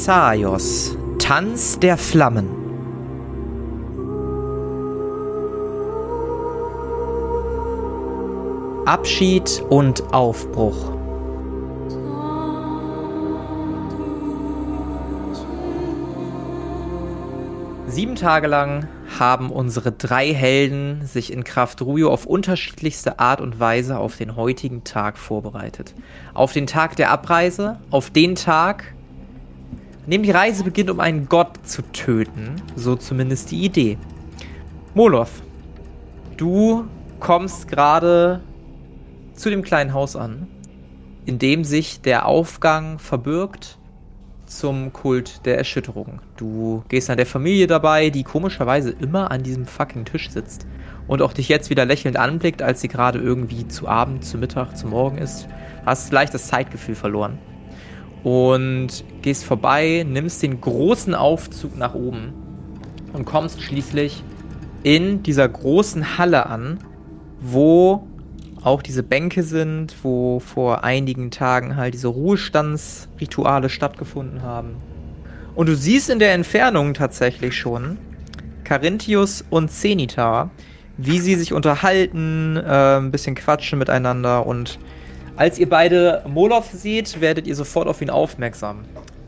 Thessaios, Tanz der Flammen. Abschied und Aufbruch. Sieben Tage lang haben unsere drei Helden sich in Kraft Ruyo auf unterschiedlichste Art und Weise auf den heutigen Tag vorbereitet. Auf den Tag der Abreise, auf den Tag, die Reise beginnt, um einen Gott zu töten. So zumindest die Idee. Moloth, du kommst gerade zu dem kleinen Haus an, in dem sich der Aufgang verbirgt zum Kult der Erschütterung. Du gehst an der Familie dabei, die komischerweise immer an diesem fucking Tisch sitzt und auch dich jetzt wieder lächelnd anblickt, als sie gerade irgendwie zu Abend, zu Mittag, zu Morgen ist. Hast leicht das Zeitgefühl verloren. Und gehst vorbei, nimmst den großen Aufzug nach oben und kommst schließlich in dieser großen Halle an, wo auch diese Bänke sind, wo vor einigen Tagen halt diese Ruhestandsrituale stattgefunden haben. Und du siehst in der Entfernung tatsächlich schon Carinthius und Zenithar, wie sie sich unterhalten, äh, ein bisschen quatschen miteinander und als ihr beide Moloth seht, werdet ihr sofort auf ihn aufmerksam.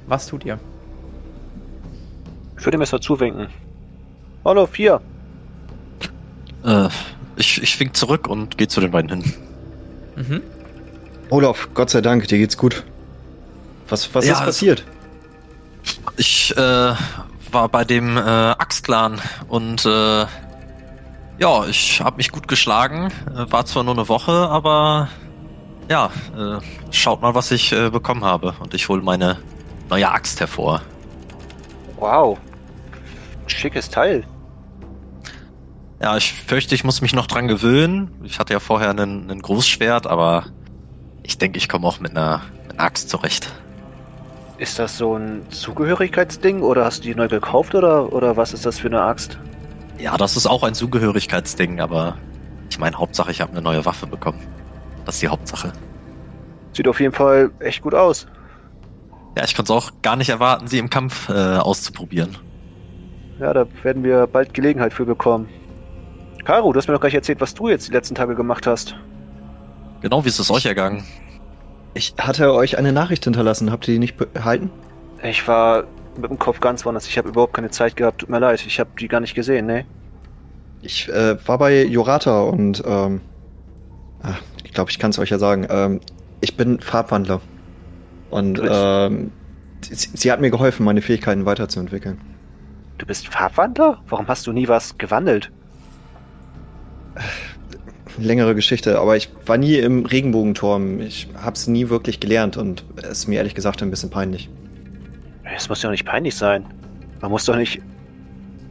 Was tut ihr? Ich würde ihm erstmal zuwinken. Hallo, vier. Äh, ich, ich wink zurück und gehe zu den beiden hin. Mhm. Olaf, Gott sei Dank, dir geht's gut. Was, was ja, ist passiert? Ich äh, war bei dem äh, Axtclan und äh, ja, ich habe mich gut geschlagen. Äh, war zwar nur eine Woche, aber ja, äh, schaut mal, was ich äh, bekommen habe. Und ich hole meine neue Axt hervor. Wow. Schickes Teil. Ja, ich fürchte, ich muss mich noch dran gewöhnen. Ich hatte ja vorher einen, einen Großschwert, aber ich denke, ich komme auch mit einer, mit einer Axt zurecht. Ist das so ein Zugehörigkeitsding oder hast du die neu gekauft oder, oder was ist das für eine Axt? Ja, das ist auch ein Zugehörigkeitsding, aber ich meine, Hauptsache, ich habe eine neue Waffe bekommen. Das ist die Hauptsache. Sieht auf jeden Fall echt gut aus. Ja, ich konnte es auch gar nicht erwarten, sie im Kampf äh, auszuprobieren. Ja, da werden wir bald Gelegenheit für bekommen. Caro, du hast mir noch gar nicht erzählt, was du jetzt die letzten Tage gemacht hast. Genau, wie ist es euch ergangen? Ich hatte euch eine Nachricht hinterlassen. Habt ihr die nicht behalten? Ich war mit dem Kopf ganz woanders. Ich habe überhaupt keine Zeit gehabt. Tut mir leid. Ich habe die gar nicht gesehen, ne? Ich äh, war bei Jorata und ähm, ach, ich glaube, ich kann es euch ja sagen. Ähm, ich bin Farbwandler. Und ähm, sie, sie hat mir geholfen, meine Fähigkeiten weiterzuentwickeln. Du bist Farbwandler? Warum hast du nie was gewandelt? längere Geschichte, aber ich war nie im Regenbogenturm. Ich hab's nie wirklich gelernt und es ist mir ehrlich gesagt ein bisschen peinlich. Es muss ja nicht peinlich sein. Man muss doch nicht,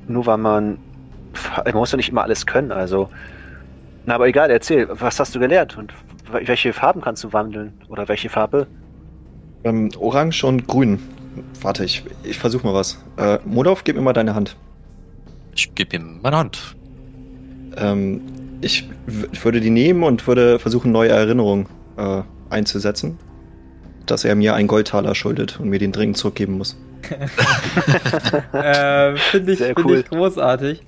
nur weil man, man muss doch nicht immer alles können, also. Na, aber egal, erzähl, was hast du gelernt und welche Farben kannst du wandeln? Oder welche Farbe? Ähm, Orange und Grün. Warte, ich, ich versuch mal was. Äh, Modov, gib mir mal deine Hand. Ich gebe ihm meine Hand. Ähm, ich, ich, würde die nehmen und würde versuchen, neue Erinnerungen äh, einzusetzen. Dass er mir einen Goldtaler schuldet und mir den dringend zurückgeben muss. äh, Finde ich, find cool. ich großartig.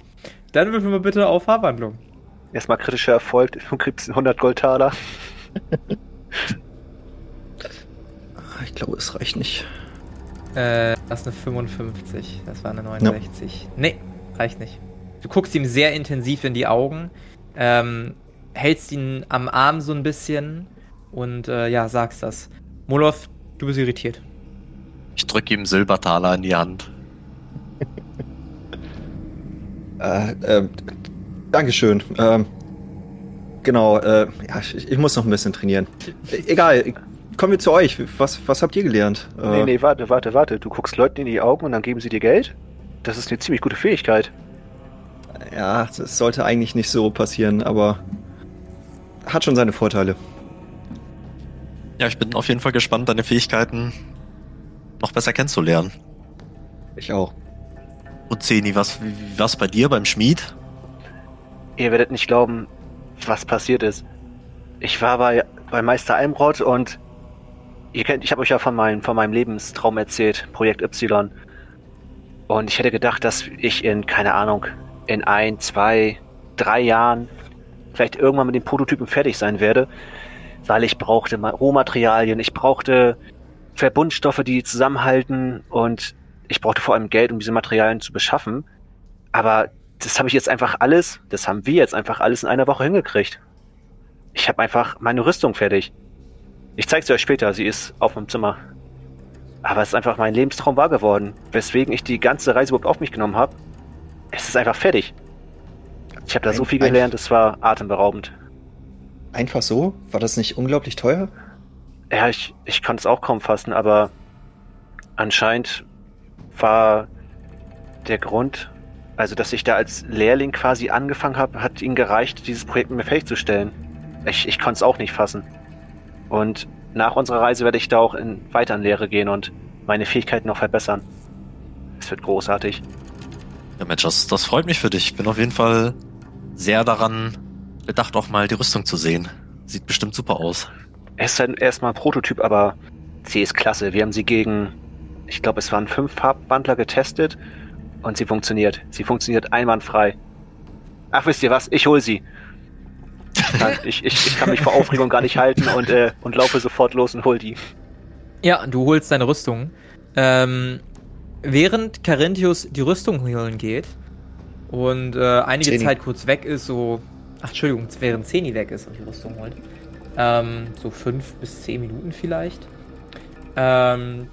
Dann würfeln wir bitte auf Haarwandlung. Erstmal kritischer Erfolg, du kriegst 100 Goldtaler. ich glaube, es reicht nicht. Äh, das ist eine 55. Das war eine 69. Ja. Nee, reicht nicht. Du guckst ihm sehr intensiv in die Augen, ähm, hältst ihn am Arm so ein bisschen und äh, ja, sagst das. Molov, du bist irritiert. Ich drücke ihm Silbertaler in die Hand. äh, äh, Dankeschön. Ähm, genau, äh, ja, ich, ich, muss noch ein bisschen trainieren. Egal, kommen wir zu euch. Was, was habt ihr gelernt? Äh, nee, nee, warte, warte, warte. Du guckst Leuten in die Augen und dann geben sie dir Geld? Das ist eine ziemlich gute Fähigkeit. Ja, das sollte eigentlich nicht so passieren, aber hat schon seine Vorteile. Ja, ich bin auf jeden Fall gespannt, deine Fähigkeiten noch besser kennenzulernen. Ich auch. Und Zeni, was, was bei dir beim Schmied? Ihr werdet nicht glauben, was passiert ist. Ich war bei, bei Meister Eimrod und ihr kennt, ich habe euch ja von, mein, von meinem Lebenstraum erzählt, Projekt Y. Und ich hätte gedacht, dass ich in, keine Ahnung, in ein, zwei, drei Jahren vielleicht irgendwann mit den Prototypen fertig sein werde, weil ich brauchte Rohmaterialien, ich brauchte Verbundstoffe, die zusammenhalten und ich brauchte vor allem Geld, um diese Materialien zu beschaffen. Aber das habe ich jetzt einfach alles, das haben wir jetzt einfach alles in einer Woche hingekriegt. Ich habe einfach meine Rüstung fertig. Ich zeige sie euch später, sie ist auf meinem Zimmer. Aber es ist einfach mein Lebenstraum wahr geworden, weswegen ich die ganze Reise überhaupt auf mich genommen habe. Es ist einfach fertig. Ich habe da so viel gelernt, es war atemberaubend. Einfach so? War das nicht unglaublich teuer? Ja, ich, ich konnte es auch kaum fassen, aber anscheinend war der Grund, also dass ich da als Lehrling quasi angefangen habe, hat ihnen gereicht, dieses Projekt mir fertigzustellen. Ich, ich konnte es auch nicht fassen. Und nach unserer Reise werde ich da auch in weiteren Lehre gehen und meine Fähigkeiten noch verbessern. Es wird großartig. Ja, Mensch, das, das freut mich für dich. Ich bin auf jeden Fall sehr daran bedacht, auch mal die Rüstung zu sehen. Sieht bestimmt super aus. Er ist halt erstmal ein Prototyp, aber sie ist klasse. Wir haben sie gegen, ich glaube, es waren fünf Farbbandler getestet und sie funktioniert. Sie funktioniert einwandfrei. Ach, wisst ihr was? Ich hol sie. Ich, ich, ich kann mich vor Aufregung gar nicht halten und, äh, und laufe sofort los und hol die. Ja, du holst deine Rüstung. Ähm, während Carinthius die Rüstung holen geht und äh, einige Zeni. Zeit kurz weg ist, so. Ach, Entschuldigung, während Zeni weg ist und die Rüstung holt. Ähm, so fünf bis zehn Minuten vielleicht. Ähm,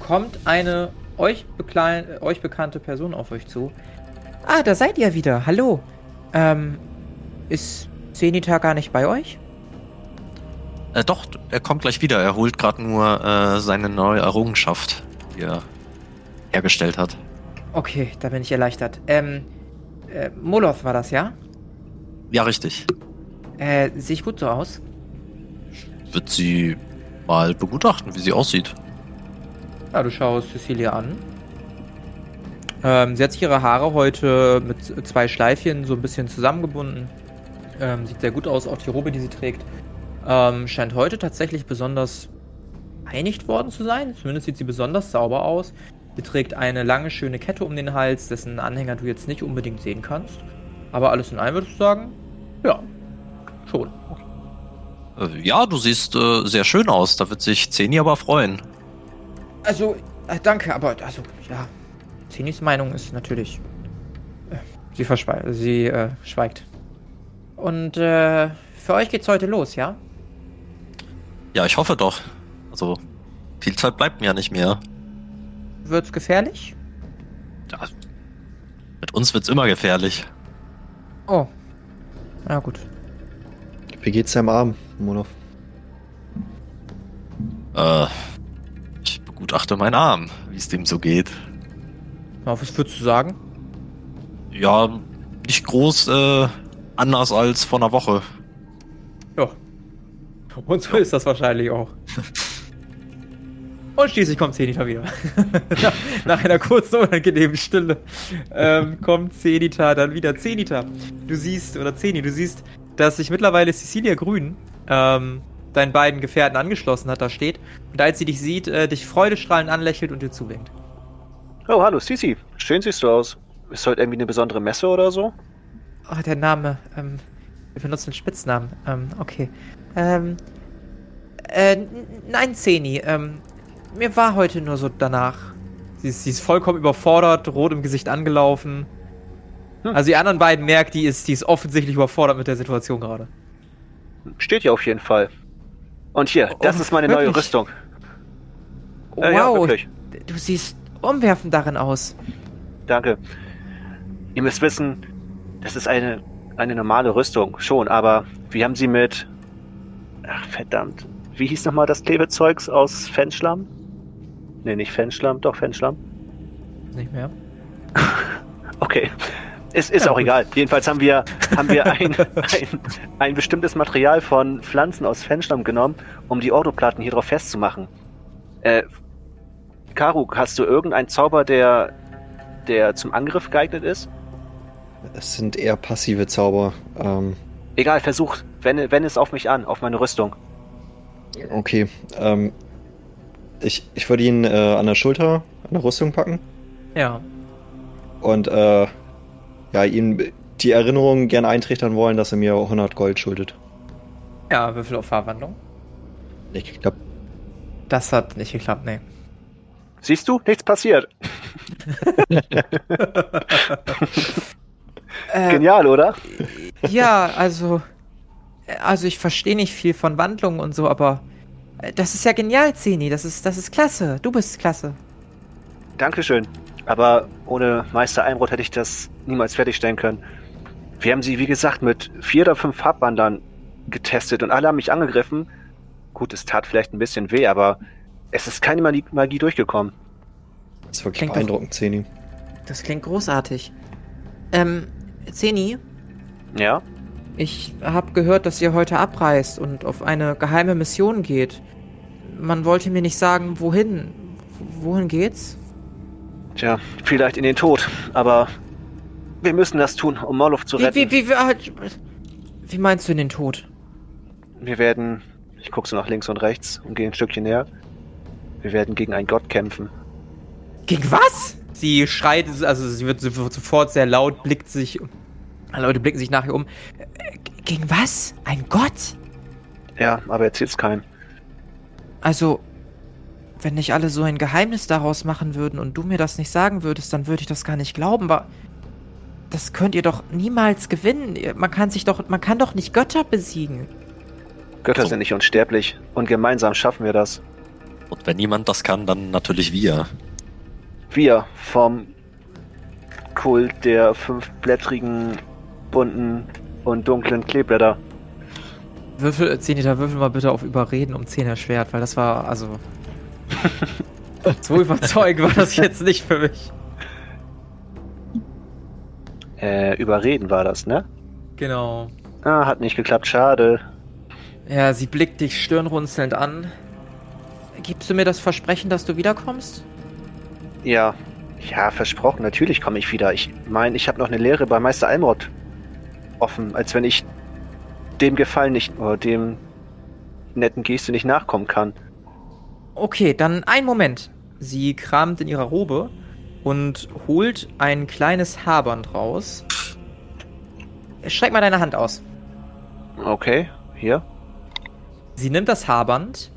kommt eine euch, euch bekannte Person auf euch zu. Ah, da seid ihr wieder. Hallo. Ähm, ist Zenita gar nicht bei euch? Äh, doch, er kommt gleich wieder. Er holt gerade nur äh, seine neue Errungenschaft, die er hergestellt hat. Okay, da bin ich erleichtert. Ähm, äh, Moloth war das, ja? Ja, richtig. Äh, sehe ich gut so aus? Wird sie mal begutachten, wie sie aussieht. Ja, du schaust Cecilia an. Ähm, sie hat sich ihre Haare heute mit zwei Schleifchen so ein bisschen zusammengebunden. Ähm, sieht sehr gut aus, auch die Robe, die sie trägt. Ähm, scheint heute tatsächlich besonders einigt worden zu sein. Zumindest sieht sie besonders sauber aus. Sie trägt eine lange, schöne Kette um den Hals, dessen Anhänger du jetzt nicht unbedingt sehen kannst. Aber alles in allem würdest du sagen, ja, schon. Äh, ja, du siehst äh, sehr schön aus. Da wird sich Zeni aber freuen. Also, äh, danke, aber also, ja. Zenis Meinung ist natürlich. Äh, sie verschweigt. Sie äh, schweigt. Und äh, für euch geht's heute los, ja? Ja, ich hoffe doch. Also, viel Zeit bleibt mir ja nicht mehr. Wird's gefährlich? Ja, mit uns wird's immer gefährlich. Oh. Ja, gut. Wie geht's deinem Arm, Monov? Äh, begutachte meinen Arm, wie es dem so geht. Ja, was würdest du sagen? Ja, nicht groß, äh, anders als vor einer Woche. Ja. Und so ist das wahrscheinlich auch. Und schließlich kommt Zenita wieder. nach, einer kurzen, unangenehmen Stille ähm, kommt Zenita dann wieder. Zenita, du siehst, oder Zeni, du siehst, dass sich mittlerweile Cecilia Grün ähm, deinen beiden Gefährten angeschlossen hat, da steht. Und als sie dich sieht, äh, dich freudestrahlend anlächelt und dir zuwinkt. Oh, hallo, Cici. Schön siehst du aus. Ist heute irgendwie eine besondere Messe oder so? Oh, der Name. Ähm, wir benutzen einen Spitznamen. Ähm, okay. Ähm, äh, nein, Zeni. Ähm, mir war heute nur so danach. Sie ist, sie ist vollkommen überfordert, rot im Gesicht angelaufen. Hm. Also die anderen beiden merken, die ist, die ist offensichtlich überfordert mit der Situation gerade. Steht ja auf jeden Fall. Und hier, oh, das ist meine wirklich? neue Rüstung. Äh, wow, ja, du siehst umwerfend darin aus. Danke. Ihr müsst wissen, das ist eine, eine normale Rüstung, schon, aber wir haben sie mit. Ach, verdammt. Wie hieß nochmal das Klebezeugs aus Fenschlamm? Ne, nicht Fenschlamm, doch Fenschlamm. Nicht mehr. okay. Es ist ja, auch gut. egal. Jedenfalls haben wir, haben wir ein, ein, ein, bestimmtes Material von Pflanzen aus Fenschlamm genommen, um die Ordoplatten hier drauf festzumachen. Äh, Karuk, hast du irgendeinen Zauber, der, der zum Angriff geeignet ist? Es sind eher passive Zauber. Ähm, Egal, versuch. Wende, wende es auf mich an, auf meine Rüstung. Okay. Ähm, ich, ich würde ihn äh, an der Schulter, an der Rüstung packen Ja. und äh, ja, ihm die Erinnerung gern eintrichtern wollen, dass er mir 100 Gold schuldet. Ja, Würfel auf Fahrwandlung. Ich glaube, Das hat nicht geklappt, nee. Siehst du? Nichts passiert. Äh, Genial, oder? Ja, also. Also ich verstehe nicht viel von Wandlungen und so, aber. äh, Das ist ja genial, Zeni. Das ist, das ist klasse. Du bist klasse. Dankeschön. Aber ohne Meister Einrod hätte ich das niemals fertigstellen können. Wir haben sie, wie gesagt, mit vier oder fünf Farbwandern getestet und alle haben mich angegriffen. Gut, es tat vielleicht ein bisschen weh, aber es ist keine Magie, durchgekommen. das ist wirklich Klingt doch- beeindruckend, Zeni. Das klingt großartig. Ähm, Zeni, Ja? ich habe gehört, dass ihr heute abreist und auf eine geheime Mission geht. Man wollte mir nicht sagen, wohin. Wohin geht's? Tja, vielleicht in den Tod, aber wir müssen das tun, um Morloff zu Wie, retten. wie, wie, wie, halt- wie meinst du in den Tod? Wir werden, ich gucke so nach links und rechts und gehe ein Stückchen näher. Wir werden gegen einen Gott kämpfen. Gegen was? Sie schreit, also sie wird, sofort sehr laut, blickt sich. Leute blicken sich nachher um. Gegen was? Ein Gott? Ja, aber erzähl's keinem. Also, wenn nicht alle so ein Geheimnis daraus machen würden und du mir das nicht sagen würdest, dann würde ich das gar nicht glauben, aber das könnt ihr doch niemals gewinnen. Man kann sich doch, man kann doch nicht Götter besiegen. Götter sind nicht unsterblich und gemeinsam schaffen wir das. Und wenn niemand das kann, dann natürlich wir. Wir vom Kult der fünfblättrigen, bunten und dunklen Kleeblätter. Würfel, Zenita, würfel mal bitte auf Überreden um 10 erschwert, weil das war, also. So überzeugend war das jetzt nicht für mich. Äh, überreden war das, ne? Genau. Ah, hat nicht geklappt, schade. Ja, sie blickt dich stirnrunzelnd an. Gibst du mir das Versprechen, dass du wiederkommst? Ja, ja, versprochen, natürlich komme ich wieder. Ich meine, ich habe noch eine Lehre bei Meister Almrod offen, als wenn ich dem Gefallen nicht, oder dem netten Geste nicht nachkommen kann. Okay, dann ein Moment. Sie kramt in ihrer Robe und holt ein kleines Haarband raus. Streck mal deine Hand aus. Okay, hier. Sie nimmt das Haarband,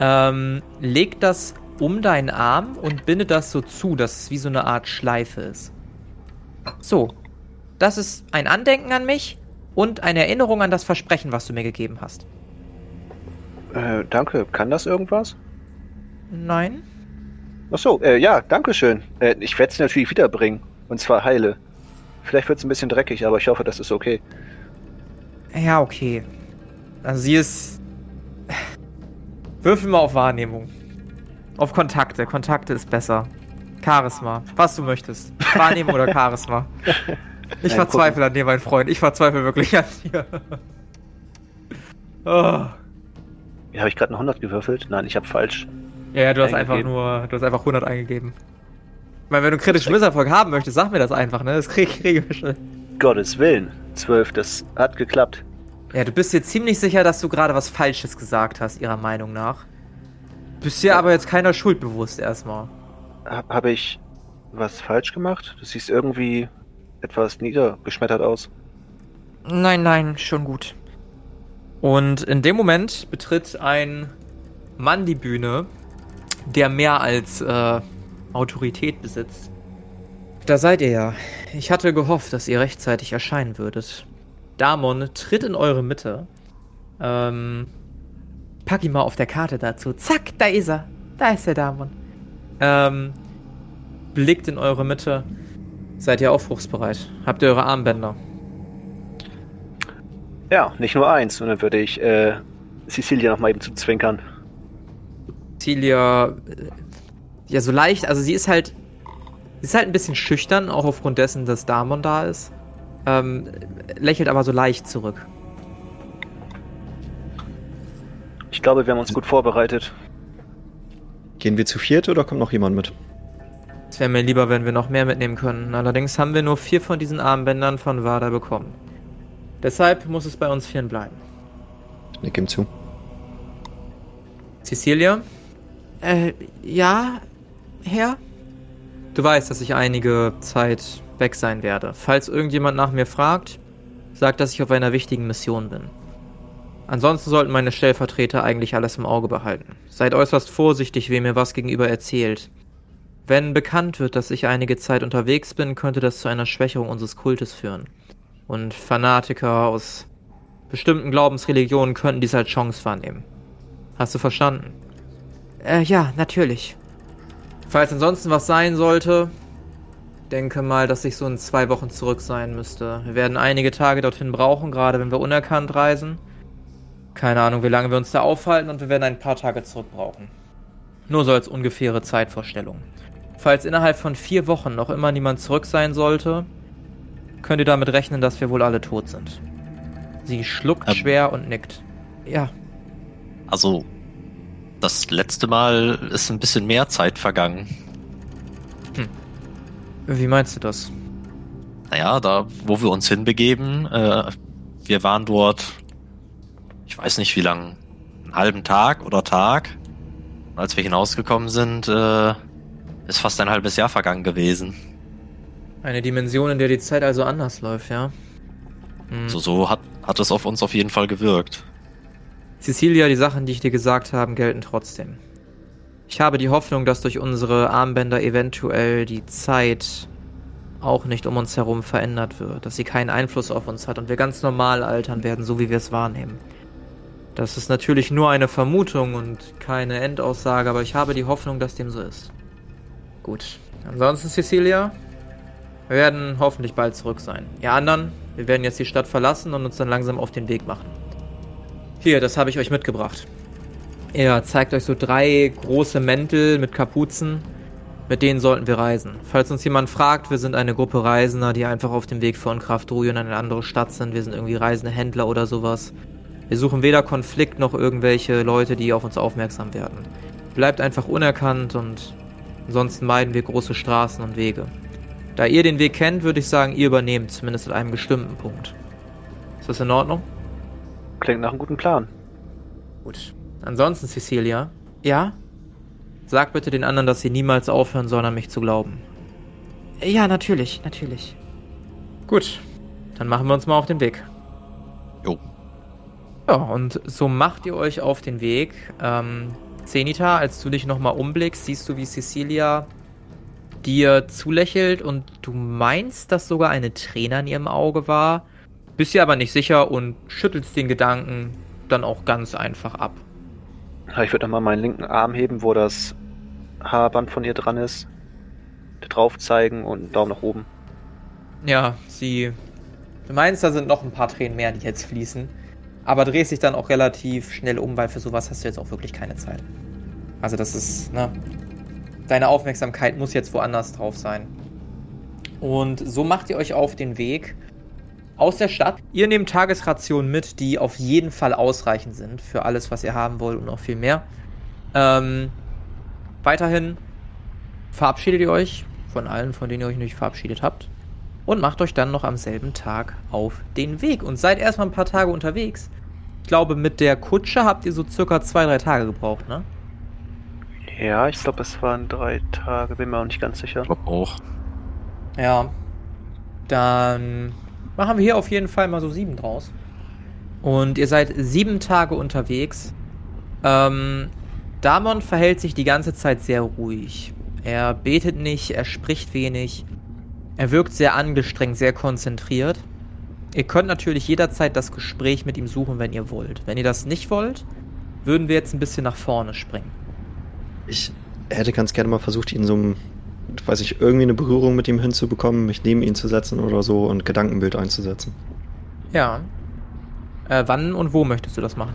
ähm, legt das um deinen Arm und bindet das so zu, dass es wie so eine Art Schleife ist. So, das ist ein Andenken an mich und eine Erinnerung an das Versprechen, was du mir gegeben hast. Äh, danke. Kann das irgendwas? Nein? Ach so, äh, ja, danke schön. Äh, ich werde es natürlich wiederbringen. Und zwar heile. Vielleicht wird es ein bisschen dreckig, aber ich hoffe, das ist okay. Ja, okay. Also sie ist. Würfel mal auf Wahrnehmung. Auf Kontakte. Kontakte ist besser. Charisma. Was du möchtest. Wahrnehmung oder Charisma. Ich Nein, verzweifle an dir, mein Freund. Ich verzweifle wirklich an dir. oh. Ja, habe ich gerade eine 100 gewürfelt? Nein, ich habe falsch. Ja, ja, du hast einfach nur. Du hast einfach 100 eingegeben. Ich meine, wenn du einen kritischen Misserfolg haben möchtest, sag mir das einfach, ne? Das krieg, kriege ich schnell. Gottes Willen. 12, das hat geklappt. Ja, du bist dir ziemlich sicher, dass du gerade was Falsches gesagt hast, ihrer Meinung nach. Bist dir aber jetzt keiner Schuld bewusst erstmal. Ha habe ich was falsch gemacht? Du siehst irgendwie etwas niedergeschmettert aus. Nein, nein, schon gut. Und in dem Moment betritt ein Mann die Bühne, der mehr als äh, Autorität besitzt. Da seid ihr ja. Ich hatte gehofft, dass ihr rechtzeitig erscheinen würdet. Damon tritt in eure Mitte. Ähm, pack ihn mal auf der Karte dazu. Zack, da ist er. Da ist der Damon. Ähm, blickt in eure Mitte. Seid ihr aufbruchsbereit? Habt ihr eure Armbänder? Ja, nicht nur eins. Und dann würde ich äh, Cecilia noch mal eben zu zwinkern. Celia, äh, ja, so leicht, also sie ist halt, sie ist halt ein bisschen schüchtern, auch aufgrund dessen, dass Damon da ist. Ähm, lächelt aber so leicht zurück. Ich glaube, wir haben uns gut vorbereitet. Gehen wir zu viert oder kommt noch jemand mit? Es wäre mir lieber, wenn wir noch mehr mitnehmen können. Allerdings haben wir nur vier von diesen Armbändern von Wada bekommen. Deshalb muss es bei uns vieren bleiben. Nick ihm zu. Cecilia, Äh, ja, Herr? Du weißt, dass ich einige Zeit weg sein werde. Falls irgendjemand nach mir fragt, sag, dass ich auf einer wichtigen Mission bin. Ansonsten sollten meine Stellvertreter eigentlich alles im Auge behalten. Seid äußerst vorsichtig, wem ihr was gegenüber erzählt. Wenn bekannt wird, dass ich einige Zeit unterwegs bin, könnte das zu einer Schwächerung unseres Kultes führen. Und Fanatiker aus bestimmten Glaubensreligionen könnten dies als Chance wahrnehmen. Hast du verstanden? Äh, ja, natürlich. Falls ansonsten was sein sollte, denke mal, dass ich so in zwei Wochen zurück sein müsste. Wir werden einige Tage dorthin brauchen, gerade wenn wir unerkannt reisen. Keine Ahnung, wie lange wir uns da aufhalten und wir werden ein paar Tage zurück brauchen. Nur so als ungefähre Zeitvorstellung. Falls innerhalb von vier Wochen noch immer niemand zurück sein sollte, könnt ihr damit rechnen, dass wir wohl alle tot sind. Sie schluckt ähm, schwer und nickt. Ja. Also, das letzte Mal ist ein bisschen mehr Zeit vergangen. Hm. Wie meinst du das? Naja, da, wo wir uns hinbegeben, äh, wir waren dort, ich weiß nicht wie lang, einen halben Tag oder Tag. Und als wir hinausgekommen sind, äh, ist fast ein halbes Jahr vergangen gewesen. Eine Dimension, in der die Zeit also anders läuft, ja? Hm. So, so hat, hat es auf uns auf jeden Fall gewirkt. Cecilia, die Sachen, die ich dir gesagt habe, gelten trotzdem. Ich habe die Hoffnung, dass durch unsere Armbänder eventuell die Zeit auch nicht um uns herum verändert wird, dass sie keinen Einfluss auf uns hat und wir ganz normal altern werden, so wie wir es wahrnehmen. Das ist natürlich nur eine Vermutung und keine Endaussage, aber ich habe die Hoffnung, dass dem so ist. Gut. Ansonsten, Cecilia, wir werden hoffentlich bald zurück sein. Ihr anderen, wir werden jetzt die Stadt verlassen und uns dann langsam auf den Weg machen. Hier, das habe ich euch mitgebracht. Er zeigt euch so drei große Mäntel mit Kapuzen. Mit denen sollten wir reisen. Falls uns jemand fragt, wir sind eine Gruppe Reisender, die einfach auf dem Weg von Kraftruhe in eine andere Stadt sind. Wir sind irgendwie reisende Händler oder sowas. Wir suchen weder Konflikt noch irgendwelche Leute, die auf uns aufmerksam werden. Bleibt einfach unerkannt und ansonsten meiden wir große Straßen und Wege. Da ihr den Weg kennt, würde ich sagen, ihr übernehmt, zumindest an einem bestimmten Punkt. Ist das in Ordnung? Klingt nach einem guten Plan. Gut. Ansonsten, Cecilia. Ja? Sag bitte den anderen, dass sie niemals aufhören sollen, an mich zu glauben. Ja, natürlich, natürlich. Gut. Dann machen wir uns mal auf den Weg. Jo. Ja, und so macht ihr euch auf den Weg. Ähm, Zenita, als du dich nochmal umblickst, siehst du, wie Cecilia dir zulächelt und du meinst, dass sogar eine Träne in ihrem Auge war, bist dir aber nicht sicher und schüttelst den Gedanken dann auch ganz einfach ab. Ich würde nochmal meinen linken Arm heben, wo das Haarband von ihr dran ist. Drauf zeigen und einen Daumen nach oben. Ja, sie. Du meinst, da sind noch ein paar Tränen mehr, die jetzt fließen. Aber drehst dich dann auch relativ schnell um, weil für sowas hast du jetzt auch wirklich keine Zeit. Also, das ist, ne? deine Aufmerksamkeit muss jetzt woanders drauf sein. Und so macht ihr euch auf den Weg aus der Stadt. Ihr nehmt Tagesrationen mit, die auf jeden Fall ausreichend sind für alles, was ihr haben wollt und noch viel mehr. Ähm, weiterhin verabschiedet ihr euch von allen, von denen ihr euch nicht verabschiedet habt. Und macht euch dann noch am selben Tag auf den Weg. Und seid erstmal ein paar Tage unterwegs. Ich glaube, mit der Kutsche habt ihr so circa zwei, drei Tage gebraucht, ne? Ja, ich glaube, es waren drei Tage, bin mir auch nicht ganz sicher. Ich glaube auch. Ja. Dann machen wir hier auf jeden Fall mal so sieben draus. Und ihr seid sieben Tage unterwegs. Ähm, Damon verhält sich die ganze Zeit sehr ruhig. Er betet nicht, er spricht wenig. Er wirkt sehr angestrengt, sehr konzentriert. Ihr könnt natürlich jederzeit das Gespräch mit ihm suchen, wenn ihr wollt. Wenn ihr das nicht wollt, würden wir jetzt ein bisschen nach vorne springen. Ich hätte ganz gerne mal versucht, ihn so ein, weiß ich, irgendwie eine Berührung mit ihm hinzubekommen, mich neben ihn zu setzen oder so und Gedankenbild einzusetzen. Ja. Äh, wann und wo möchtest du das machen?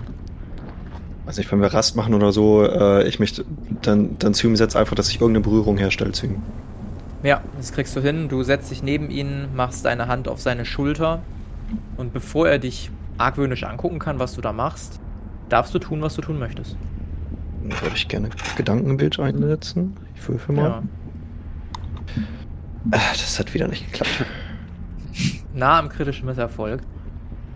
Weiß nicht, wenn wir Rast machen oder so, äh, ich mich dann, dann zu ihm setze, einfach, dass ich irgendeine Berührung herstelle zu ihm. Ja, das kriegst du hin. Du setzt dich neben ihn, machst deine Hand auf seine Schulter und bevor er dich argwöhnisch angucken kann, was du da machst, darfst du tun, was du tun möchtest. Würde ich gerne Gedankenbild einsetzen. Ich würfel mal. Ja. Ach, das hat wieder nicht geklappt. Nah am kritischen Misserfolg.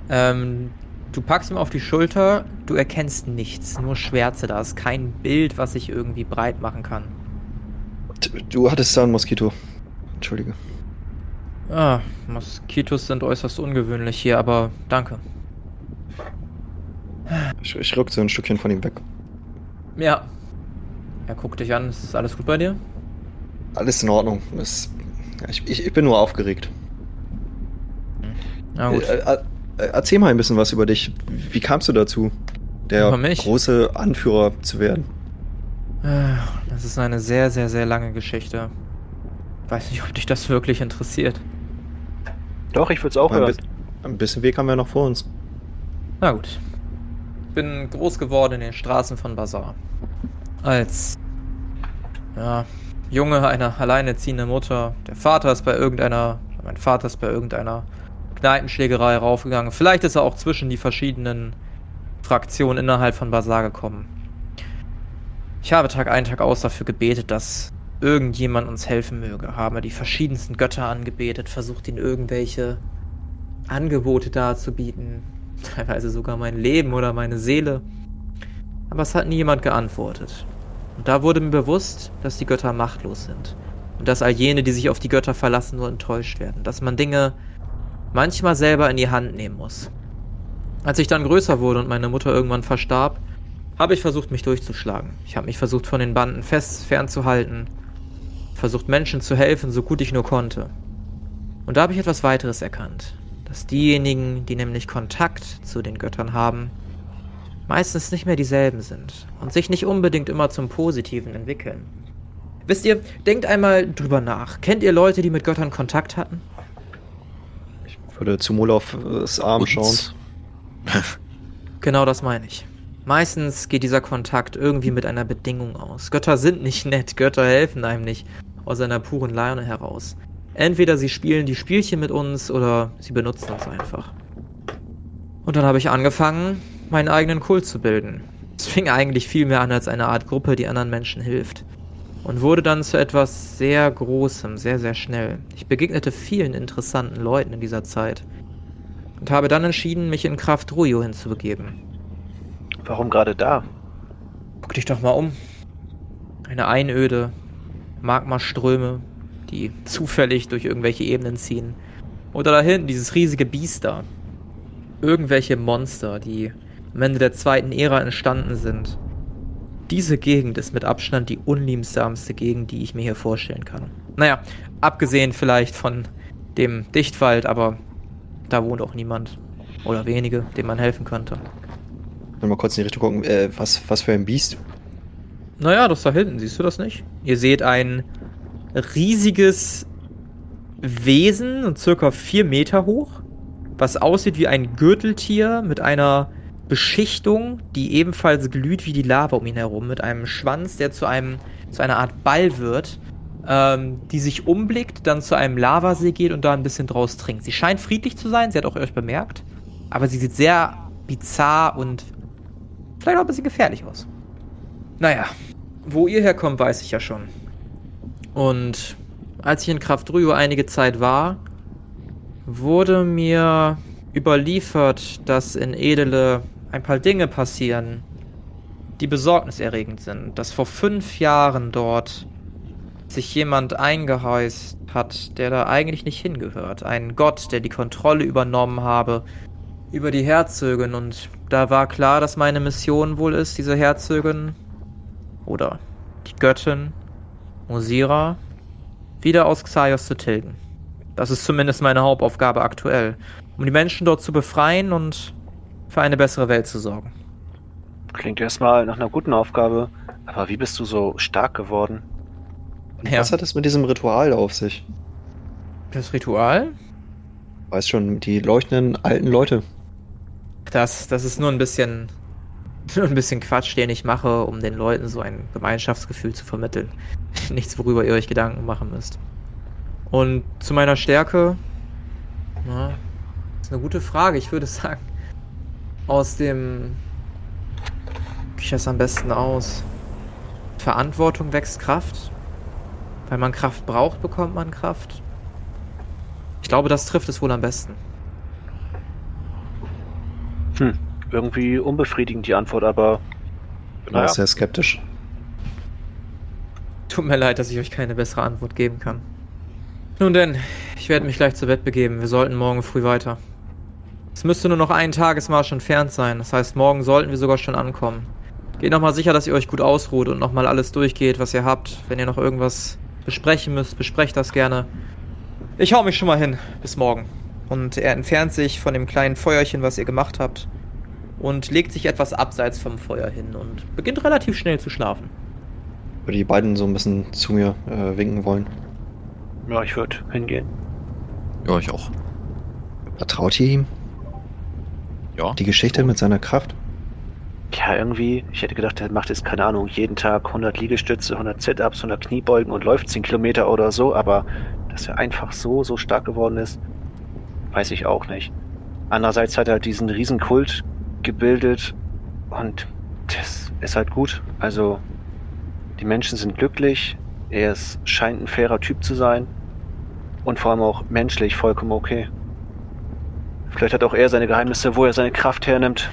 Ähm, Du packst ihm auf die Schulter, du erkennst nichts, nur Schwärze, da ist kein Bild, was sich irgendwie breit machen kann. Du hattest da ein Moskito. Entschuldige. Ah, Moskitos sind äußerst ungewöhnlich hier, aber danke. Ich, ich rück so ein Stückchen von ihm weg. Ja. Er guckt dich an, ist alles gut bei dir? Alles in Ordnung. Es, ich, ich, ich bin nur aufgeregt. Na gut. Äh, äh, erzähl mal ein bisschen was über dich. Wie kamst du dazu, der große Anführer zu werden? Ah, Das ist eine sehr, sehr, sehr lange Geschichte. Weiß nicht, ob dich das wirklich interessiert. Doch, ich würde es auch ein, hören. bi- ein bisschen Weg haben wir noch vor uns. Na gut. Bin groß geworden in den Straßen von Bazar. Als ja, Junge einer alleinerziehenden Mutter. Der Vater ist bei irgendeiner, mein Vater ist bei irgendeiner Kneipenschlägerei raufgegangen. Vielleicht ist er auch zwischen die verschiedenen Fraktionen innerhalb von Bazar gekommen. Ich habe Tag ein, Tag aus dafür gebetet, dass irgendjemand uns helfen möge. Habe die verschiedensten Götter angebetet, versucht ihnen irgendwelche Angebote darzubieten. Teilweise sogar mein Leben oder meine Seele. Aber es hat nie jemand geantwortet. Und da wurde mir bewusst, dass die Götter machtlos sind. Und dass all jene, die sich auf die Götter verlassen, nur enttäuscht werden. Dass man Dinge manchmal selber in die Hand nehmen muss. Als ich dann größer wurde und meine Mutter irgendwann verstarb, habe ich versucht, mich durchzuschlagen. Ich habe mich versucht, von den Banden fest fernzuhalten. Versucht, Menschen zu helfen, so gut ich nur konnte. Und da habe ich etwas weiteres erkannt. Dass diejenigen, die nämlich Kontakt zu den Göttern haben, meistens nicht mehr dieselben sind und sich nicht unbedingt immer zum Positiven entwickeln. Wisst ihr, denkt einmal drüber nach. Kennt ihr Leute, die mit Göttern Kontakt hatten? Ich würde zu Molofs Arm schauen. Und Genau das meine ich. Meistens geht dieser Kontakt irgendwie mit einer Bedingung aus. Götter sind nicht nett, Götter helfen einem nicht aus einer puren Laune heraus. Entweder sie spielen die Spielchen mit uns oder sie benutzen uns einfach. Und dann habe ich angefangen, meinen eigenen Kult zu bilden. Es fing eigentlich viel mehr an als eine Art Gruppe, die anderen Menschen hilft. Und wurde dann zu etwas sehr Großem, sehr, sehr schnell. Ich begegnete vielen interessanten Leuten in dieser Zeit. Und habe dann entschieden, mich in Kraft Ruyo hinzubegeben. Warum gerade da? Guck dich doch mal um. Eine Einöde, Magmaströme, die zufällig durch irgendwelche Ebenen ziehen. Oder da hinten dieses riesige Biest da. Irgendwelche Monster, die am Ende der zweiten Ära entstanden sind. Diese Gegend ist mit Abstand die unliebsamste Gegend, die ich mir hier vorstellen kann. Naja, abgesehen vielleicht von dem Dichtwald, aber da wohnt auch niemand. Oder wenige, dem man helfen könnte. Wenn wir kurz in die Richtung gucken, äh, was, was für ein Biest. Naja, das da hinten, siehst du das nicht? Ihr seht ein riesiges Wesen, circa vier Meter hoch, was aussieht wie ein Gürteltier mit einer Beschichtung, die ebenfalls glüht wie die Lava um ihn herum, mit einem Schwanz, der zu einem zu einer Art Ball wird, ähm, die sich umblickt, dann zu einem Lavasee geht und da ein bisschen draus trinkt. Sie scheint friedlich zu sein, sie hat auch euch bemerkt, aber sie sieht sehr bizarr und vielleicht auch ein bisschen gefährlich aus. Naja, wo ihr herkommt, weiß ich ja schon. Und als ich in Kraft Rüo einige Zeit war, wurde mir überliefert, dass in Edele ein paar Dinge passieren, die besorgniserregend sind. Dass vor fünf Jahren dort sich jemand eingehäust hat, der da eigentlich nicht hingehört. Ein Gott, der die Kontrolle übernommen habe über die Herzögin. Und da war klar, dass meine Mission wohl ist, diese Herzögin oder die Göttin Osira wieder aus Xaios zu tilgen. Das ist zumindest meine Hauptaufgabe aktuell, um die Menschen dort zu befreien und für eine bessere Welt zu sorgen. Klingt erstmal nach einer guten Aufgabe. Aber wie bist du so stark geworden? Und Ja. Was hat es mit diesem Ritual auf sich? Das Ritual? Weiß schon, die leuchtenden alten Leute. Das, das ist nur ein bisschen, nur ein bisschen Quatsch, den ich mache, um den Leuten so ein Gemeinschaftsgefühl zu vermitteln. Nichts, worüber ihr euch Gedanken machen müsst. Und zu meiner Stärke, na, ist eine gute Frage. Ich würde sagen, aus dem, wie ich das am besten aus? Verantwortung wächst Kraft. Weil man Kraft braucht, bekommt man Kraft. Ich glaube, das trifft es wohl am besten. Hm, irgendwie unbefriedigend die Antwort, aber Bin auch Naja. sehr skeptisch. Tut mir leid, dass ich euch keine bessere Antwort geben kann. Nun denn, ich werde mich gleich zu Bett begeben. Wir sollten morgen früh weiter. Es müsste nur noch ein Tagesmarsch entfernt sein. Das heißt, morgen sollten wir sogar schon ankommen. Geht nochmal sicher, dass ihr euch gut ausruht und nochmal alles durchgeht, was ihr habt. Wenn ihr noch irgendwas besprechen müsst, besprecht das gerne. Ich hau mich schon mal hin. Bis morgen. Und er entfernt sich von dem kleinen Feuerchen, was ihr gemacht habt. Und legt sich etwas abseits vom Feuer hin und beginnt relativ schnell zu schlafen. Würde die beiden so ein bisschen zu mir äh, winken wollen. ja, ich würde hingehen. Ja, ich auch. Vertraut ihr ihm? Ja. Die Geschichte mit seiner Kraft? Ja, irgendwie, ich hätte gedacht, der macht jetzt, keine Ahnung, jeden Tag 100 Liegestütze, 100 Sit-Ups, 100 Kniebeugen und läuft 10 Kilometer oder so, aber dass er einfach so, so stark geworden ist, weiß ich auch nicht. Andererseits hat er halt diesen riesen Kult gebildet und das ist halt gut. Also, die Menschen sind glücklich, er ist, scheint ein fairer Typ zu sein und vor allem auch menschlich vollkommen okay. Vielleicht hat auch er seine Geheimnisse, wo er seine Kraft hernimmt.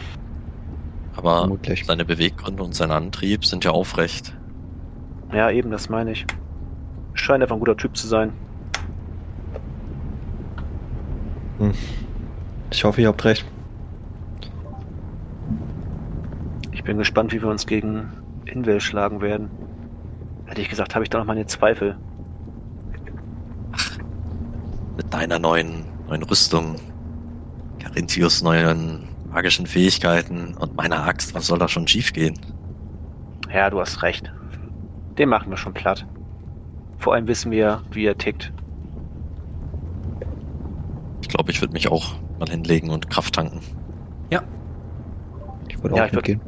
Aber Vermutlich. seine Beweggründe und sein Antrieb sind ja aufrecht. Ja, eben, das meine ich. Scheint einfach ein guter Typ zu sein. Hm. Ich hoffe, ihr habt recht. Ich bin gespannt, wie wir uns gegen Invel schlagen werden. Hätte ich gesagt, habe ich da noch meine Zweifel. Mit deiner neuen, neuen Rüstung, Carinthius neuen magischen Fähigkeiten und meiner Axt, was soll da schon schiefgehen? Ja, du hast recht. Den machen wir schon platt. Vor allem wissen wir, wie er tickt. Ich glaube, ich würde mich auch mal hinlegen und Kraft tanken. Ich würde Ja, auch ich würd- mitgehen.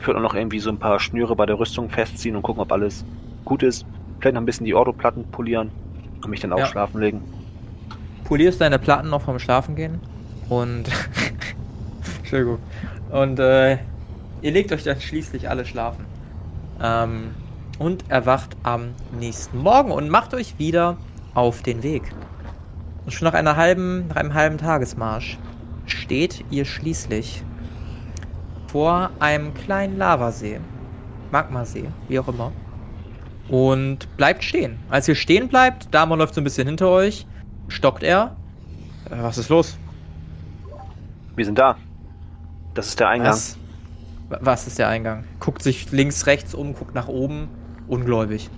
Ich würde auch noch irgendwie so ein paar Schnüre bei der Rüstung festziehen und gucken, ob alles gut ist. Vielleicht noch ein bisschen die Ordoplatten polieren und mich dann auch Ja. schlafen legen. polierst deine Platten noch vom Schlafengehen und Entschuldigung und äh, ihr legt euch dann schließlich alle schlafen ähm, und erwacht am nächsten Morgen und macht euch wieder auf den Weg. Und schon nach einer halben, nach einem halben Tagesmarsch steht ihr schließlich vor einem kleinen Lavasee, Magmasee, wie auch immer, und bleibt stehen. Als ihr stehen bleibt, Dama läuft so ein bisschen hinter euch, stockt er. Äh, was ist los? Wir sind da. Das ist der Eingang. Was? Wa- Was ist der Eingang? Guckt sich links, rechts um, guckt nach oben. Ungläubig.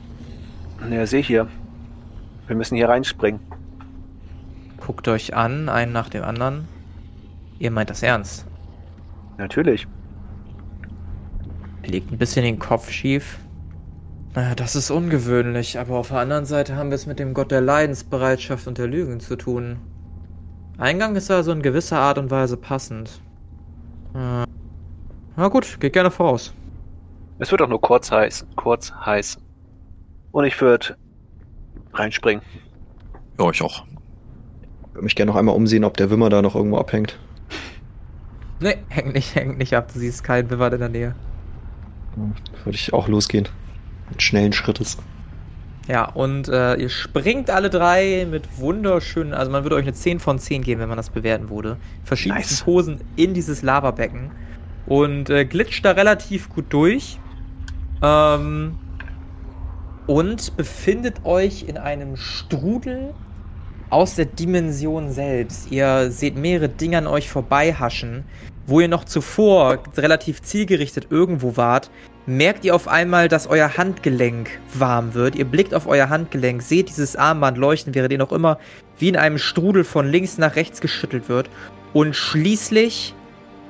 Ja, seh hier. Wir müssen hier reinspringen. Guckt euch an, einen nach dem anderen. Ihr meint das ernst. Natürlich. Er legt ein bisschen den Kopf schief. Naja, das ist ungewöhnlich, aber auf der anderen Seite haben wir es mit dem Gott der Leidensbereitschaft und der Lügen zu tun. Eingang ist also in gewisser Art und Weise passend. Äh, na gut, geht gerne voraus. Es wird auch nur kurz heiß. Kurz heiß. Und ich würde reinspringen. Ja, ich auch. Ich würde mich gerne noch einmal umsehen, ob der Wimmer da noch irgendwo abhängt. Ne, hängt nicht, hängt nicht ab. Du siehst keinen Wimmer in der Nähe. Würde ich auch losgehen. Mit schnellen Schrittes. Ja, und äh, ihr springt alle drei mit wunderschönen, also man würde euch eine 10 von 10 geben, wenn man das bewerten würde. Verschiedensten Nice. Posen in dieses Lavabecken. Und äh, glitscht da relativ gut durch. Ähm, und befindet euch in einem Strudel aus der Dimension selbst. Ihr seht mehrere Dinge an euch vorbeihaschen. Wo ihr noch zuvor relativ zielgerichtet irgendwo wart, merkt ihr auf einmal, dass euer Handgelenk warm wird. Ihr blickt auf euer Handgelenk, seht dieses Armband leuchten, während ihr noch immer wie in einem Strudel von links nach rechts geschüttelt wird. Und schließlich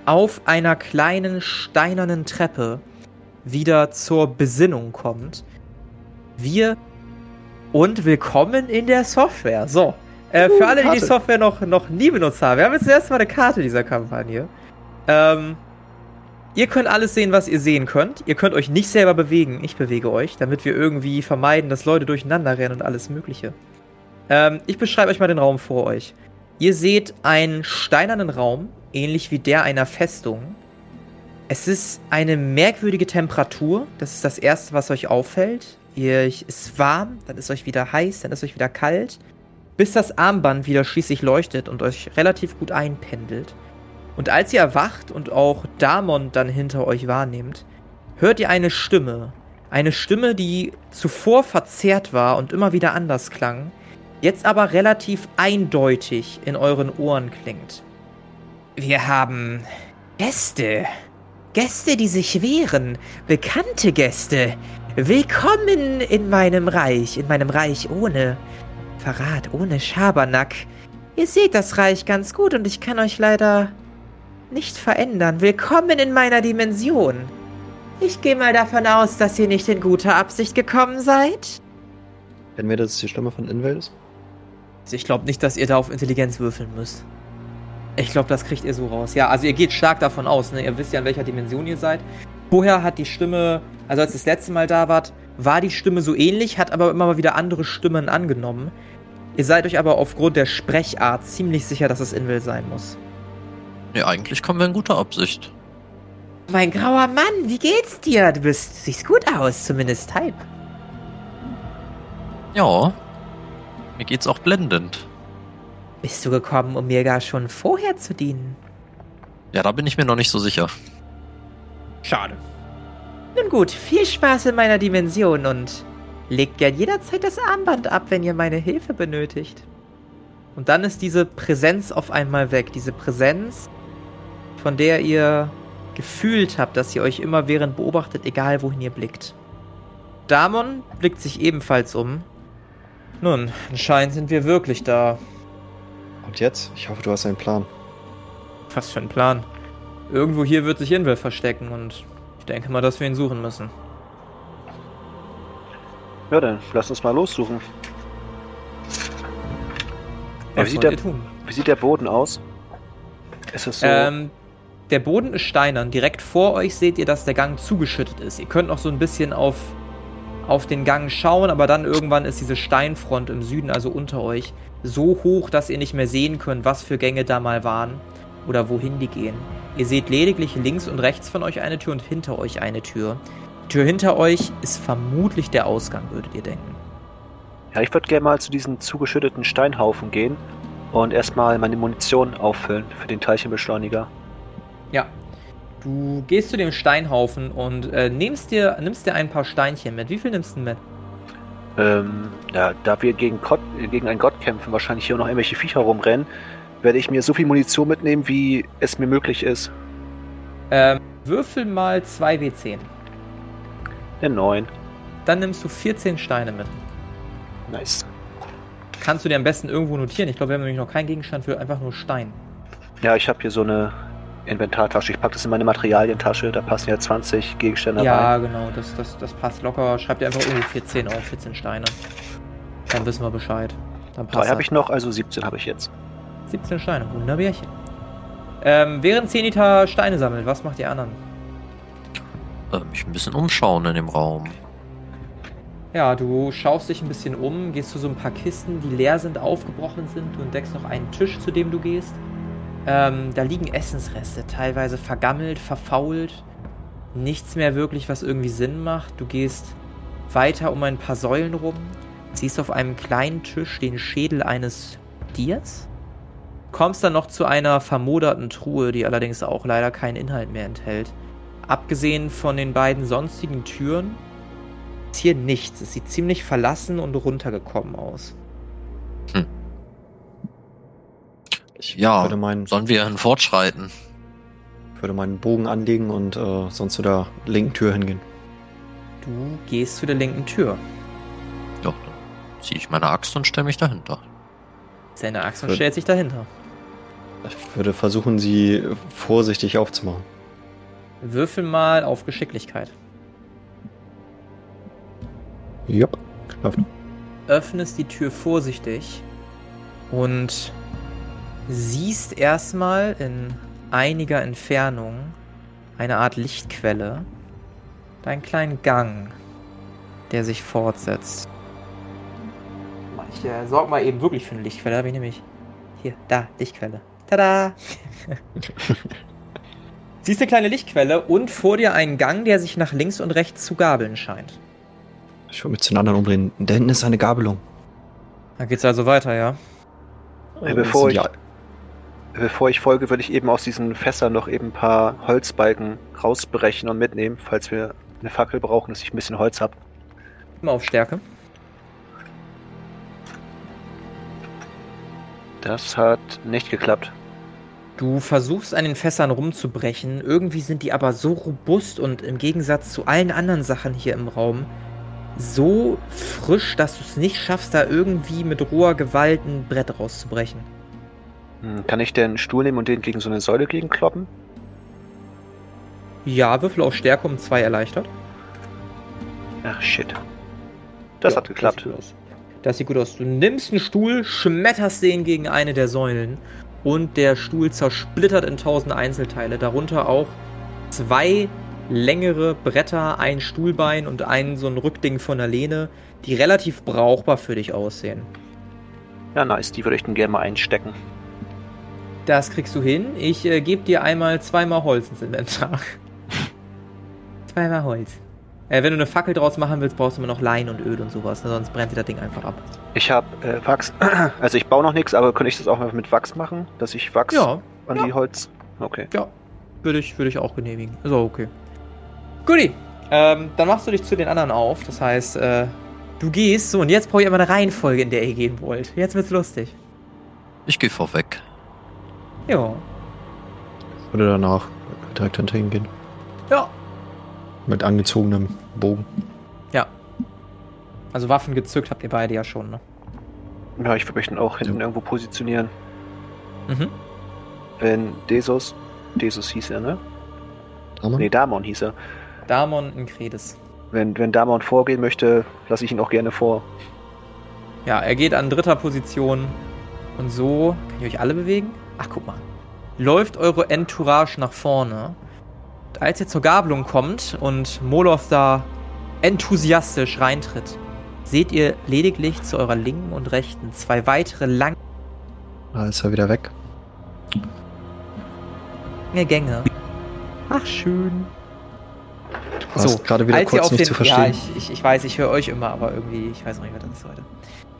auf einer kleinen steinernen Treppe wieder zur Besinnung kommt. Wir und willkommen in der Software. So, äh, Uh, für alle, die die. Software noch, noch nie benutzt haben, wir haben jetzt das erste Mal eine Karte dieser Kampagne. Ähm, ihr könnt alles sehen, was ihr sehen könnt. Ihr könnt euch nicht selber bewegen. Ich bewege euch, damit wir irgendwie vermeiden, dass Leute durcheinander rennen und alles Mögliche. Ähm, ich beschreibe euch mal den Raum vor euch. Ihr seht einen steinernen Raum, ähnlich wie der einer Festung. Es ist eine merkwürdige Temperatur. Das ist das Erste, was euch auffällt. Ihr ist warm, dann ist euch wieder heiß, dann ist euch wieder kalt. Bis das Armband wieder schließlich leuchtet und euch relativ gut einpendelt. Und als ihr erwacht und auch Damon dann hinter euch wahrnehmt, hört ihr eine Stimme. Eine Stimme, die zuvor verzerrt war und immer wieder anders klang, jetzt aber relativ eindeutig in euren Ohren klingt. Wir haben Gäste. Gäste, die sich wehren. Bekannte Gäste. Willkommen in meinem Reich, in meinem Reich ohne Verrat, ohne Schabernack. Ihr seht das Reich ganz gut und ich kann euch leider nicht verändern. Willkommen in meiner Dimension. Ich gehe mal davon aus, dass ihr nicht in guter Absicht gekommen seid. Kennen wir, dass es die Stimme von Invel ist? Also ich glaube nicht, dass ihr da auf Intelligenz würfeln müsst. Ich glaube, das kriegt ihr so raus. Ja, also ihr geht stark davon aus, ne? Ihr wisst ja, in welcher Dimension ihr seid. Vorher hat die Stimme, also als ihr das letzte Mal da wart, war die Stimme so ähnlich, hat aber immer mal wieder andere Stimmen angenommen. Ihr seid euch aber aufgrund der Sprechart ziemlich sicher, dass es Invel sein muss. Nee, eigentlich kommen wir in guter Absicht. Mein grauer Mann, wie geht's dir? Du bist, siehst gut aus, zumindest halb. Ja, mir geht's auch blendend. Bist du gekommen, um mir gar schon vorher zu dienen? Ja, da bin ich mir noch nicht so sicher. Schade. Nun gut, viel Spaß in meiner Dimension und legt gern jederzeit das Armband ab, wenn ihr meine Hilfe benötigt. Und dann ist diese Präsenz auf einmal weg. Diese Präsenz, von der ihr gefühlt habt, dass ihr euch immer während beobachtet, egal wohin ihr blickt. Damon blickt sich ebenfalls um. Nun, anscheinend sind wir wirklich da. Und jetzt? Ich hoffe, du hast einen Plan. Was für ein Plan? Irgendwo hier wird sich Invel verstecken und ich denke mal, dass wir ihn suchen müssen. Ja, dann lass uns mal lossuchen. Was wie, sieht der, wie sieht der Boden aus? Ist es so? Ähm, der Boden ist steinern. Direkt vor euch seht ihr, dass der Gang zugeschüttet ist. Ihr könnt noch so ein bisschen auf, auf den Gang schauen, aber dann irgendwann ist diese Steinfront im Süden, also unter euch, so hoch, dass ihr nicht mehr sehen könnt, was für Gänge da mal waren oder wohin die gehen. Ihr seht lediglich links und rechts von euch eine Tür und hinter euch eine Tür. Die Tür hinter euch ist vermutlich der Ausgang, würdet ihr denken. ja, ich würde gerne mal zu diesem zugeschütteten Steinhaufen gehen und erstmal meine Munition auffüllen für den Teilchenbeschleuniger. Ja. Du gehst zu dem Steinhaufen und äh, nimmst, dir, nimmst dir ein paar Steinchen mit. Wie viel nimmst du denn mit? Ähm, ja, da wir gegen, Gott, äh, gegen einen Gott kämpfen, wahrscheinlich hier noch irgendwelche Viecher rumrennen, werde ich mir so viel Munition mitnehmen, wie es mir möglich ist. Ähm, würfel mal 2W10. Der 9. Dann nimmst du 14 Steine mit. Nice. Kannst du dir am besten irgendwo notieren. Ich glaube, wir haben nämlich noch keinen Gegenstand für einfach nur Stein. Ja, ich habe hier so eine Inventartasche. Ich packe das in meine Materialientasche. Da passen ja 20 Gegenstände Ja, rein. genau. Das, das, das passt locker. Schreib dir einfach irgendwo 14 auf, 14 Steine. Dann wissen wir Bescheid. Dann Drei passt habe das. ich noch, also 17 habe ich jetzt. 17 Steine. Wunderbärchen. Ähm, während Zenita Steine sammelt, was macht ihr anderen? Mich ein bisschen umschauen in dem Raum. Ja, du schaust dich ein bisschen um, gehst zu so ein paar Kisten, die leer sind, aufgebrochen sind. Du entdeckst noch einen Tisch, zu dem du gehst. Ähm, da liegen Essensreste, teilweise vergammelt, verfault. Nichts mehr wirklich, was irgendwie Sinn macht. Du gehst weiter um ein paar Säulen rum, siehst auf einem kleinen Tisch den Schädel eines Stiers. Kommst dann noch zu einer vermoderten Truhe, die allerdings auch leider keinen Inhalt mehr enthält. Abgesehen von den beiden sonstigen Türen ist hier nichts. Es sieht ziemlich verlassen und runtergekommen aus. Ich Ja, würde meinen, Sollen wir fortschreiten? würde meinen Bogen anlegen und äh, sonst zu der linken Tür hingehen. Du gehst zu der linken Tür. Ja, dann ziehe ich meine Axt und stelle mich dahinter. Seine Axt und stellt sich dahinter. Ich würde versuchen, sie vorsichtig aufzumachen. Würfel mal auf Geschicklichkeit. Jupp, klappt. Öffnest die Tür vorsichtig und siehst erstmal in einiger Entfernung eine Art Lichtquelle. Deinen kleinen Gang, der sich fortsetzt. Ich äh, sorg mal eben wirklich für eine Lichtquelle. Da habe ich nämlich. Hier, da, Lichtquelle. Tada! Siehst eine kleine Lichtquelle und vor dir einen Gang, der sich nach links und rechts zu gabeln scheint. Ich würde mich zu den anderen umdrehen. Da hinten ist eine Gabelung. Da geht's also weiter, ja. Äh, bevor ich, bevor ich folge, würde ich eben aus diesen Fässern noch eben ein paar Holzbalken rausbrechen und mitnehmen, falls wir eine Fackel brauchen, dass ich ein bisschen Holz habe. Immer auf Stärke. Das hat nicht geklappt. Du versuchst an den Fässern rumzubrechen. Irgendwie sind die aber so robust und im Gegensatz zu allen anderen Sachen hier im Raum so frisch, dass du es nicht schaffst, da irgendwie mit roher Gewalt ein Brett rauszubrechen. Hm, Kann ich einen Stuhl nehmen und den gegen so eine Säule gegenkloppen? Ja, Würfel auf Stärke um zwei erleichtert. Ach, shit. Das Ja, hat geklappt. Das sieht, gut aus. das sieht gut aus. Du nimmst einen Stuhl, schmetterst den gegen eine der Säulen und der Stuhl zersplittert in tausend Einzelteile. Darunter auch zwei längere Bretter, ein Stuhlbein und ein so ein Rückding von der Lehne, die relativ brauchbar für dich aussehen. Ja, nice. Die würde ich dann gerne mal einstecken. Das kriegst du hin. Ich äh, gebe dir einmal zweimal Holz ins Inventar. zweimal Holz. Äh, wenn du eine Fackel draus machen willst, brauchst du immer noch Lein und Öl und sowas, ne? sonst brennt dir das Ding einfach ab. Ich habe äh, Wachs. Also ich baue noch nichts, aber könnte ich das auch mal mit Wachs machen? Dass ich Wachs Ja, an ja. die Holz. Okay. Ja, würde ich, würde ich auch genehmigen. Ist auch okay. Guti, ähm, dann machst du dich zu den anderen auf. Das heißt, äh, du gehst. So, und jetzt brauche ich immer eine Reihenfolge, in der ihr gehen wollt. Jetzt wird's lustig. Ich gehe vorweg. Ja. Oder danach direkt hinter ihm gehen. Ja. Mit angezogenem Bogen. Ja. Also Waffen gezückt habt ihr beide ja schon, ne? Ja, ich würde mich dann auch hinten Ja. irgendwo positionieren. Mhm. Wenn Desus. Desus hieß er, ne? Hammer? Nee, Damon hieß er. Damon in Kredes. Wenn, wenn Damon vorgehen möchte, lasse ich ihn auch gerne vor. Ja, er geht an dritter Position. Und so. Kann ich euch alle bewegen? Ach, guck mal. Läuft eure Entourage nach vorne. Und als ihr zur Gabelung kommt und Moloth da enthusiastisch reintritt, seht ihr lediglich zu eurer linken und rechten zwei weitere lange Da ist er wieder weg. Gänge. Ach, schön. Du warst gerade wieder als ihr kurz auf nicht den, zu verstehen. Ja, ich, ich, ich weiß, ich höre euch immer, aber irgendwie, ich weiß noch nicht, was das ist heute.